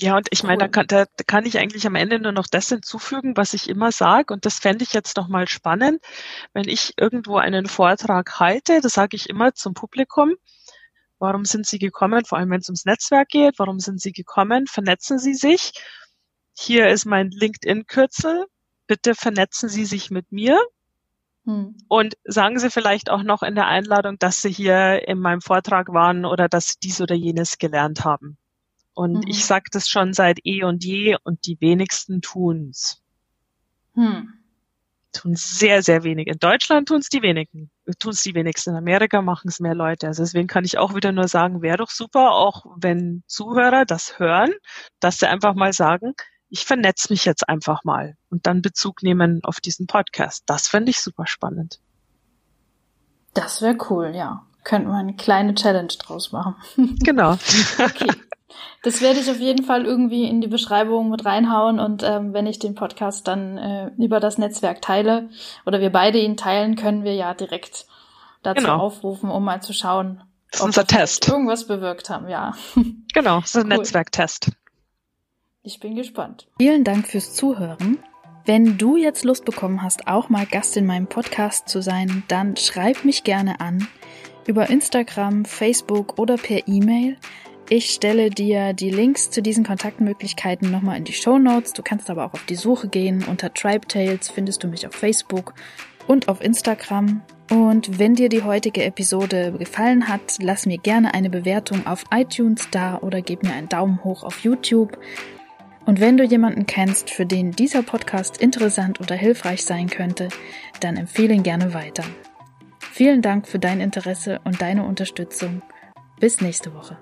Ja, und ich meine, da kann, da kann ich eigentlich am Ende nur noch das hinzufügen, was ich immer sage. Und das fände ich jetzt nochmal spannend, wenn ich irgendwo einen Vortrag halte, das sage ich immer zum Publikum. Warum sind Sie gekommen? Vor allem, wenn es ums Netzwerk geht. Warum sind Sie gekommen? Vernetzen Sie sich. Hier ist mein LinkedIn-Kürzel. Bitte vernetzen Sie sich mit mir. Hm. Und sagen Sie vielleicht auch noch in der Einladung, dass Sie hier in meinem Vortrag waren oder dass Sie dies oder jenes gelernt haben. Und mhm. ich sage das schon seit eh und je und die wenigsten tun's. Hm tun sehr, sehr wenig. In Deutschland tun es die wenigen, tun es die wenigsten. In Amerika machen es mehr Leute. Also deswegen kann ich auch wieder nur sagen, wäre doch super, auch wenn Zuhörer das hören, dass sie einfach mal sagen, ich vernetze mich jetzt einfach mal und dann Bezug nehmen auf diesen Podcast. Das fände ich super spannend. Das wäre cool, ja. Könnten wir eine kleine Challenge draus machen. Genau. okay. Das werde ich auf jeden Fall irgendwie in die Beschreibung mit reinhauen und ähm, wenn ich den Podcast dann äh, über das Netzwerk teile oder wir beide ihn teilen, können wir ja direkt dazu genau. aufrufen, um mal zu schauen, das ist unser Test. irgendwas bewirkt haben, ja. Genau, ist ein cool. Netzwerktest. Ich bin gespannt. Vielen Dank fürs Zuhören. Wenn du jetzt Lust bekommen hast, auch mal Gast in meinem Podcast zu sein, dann schreib mich gerne an über Instagram, Facebook oder per E-Mail. Ich stelle dir die Links zu diesen Kontaktmöglichkeiten nochmal in die Show Notes. Du kannst aber auch auf die Suche gehen. Unter Tribe Tales findest du mich auf Facebook und auf Instagram. Und wenn dir die heutige Episode gefallen hat, lass mir gerne eine Bewertung auf iTunes da oder gib mir einen Daumen hoch auf YouTube. Und wenn du jemanden kennst, für den dieser Podcast interessant oder hilfreich sein könnte, dann empfehle ihn gerne weiter. Vielen Dank für dein Interesse und deine Unterstützung. Bis nächste Woche.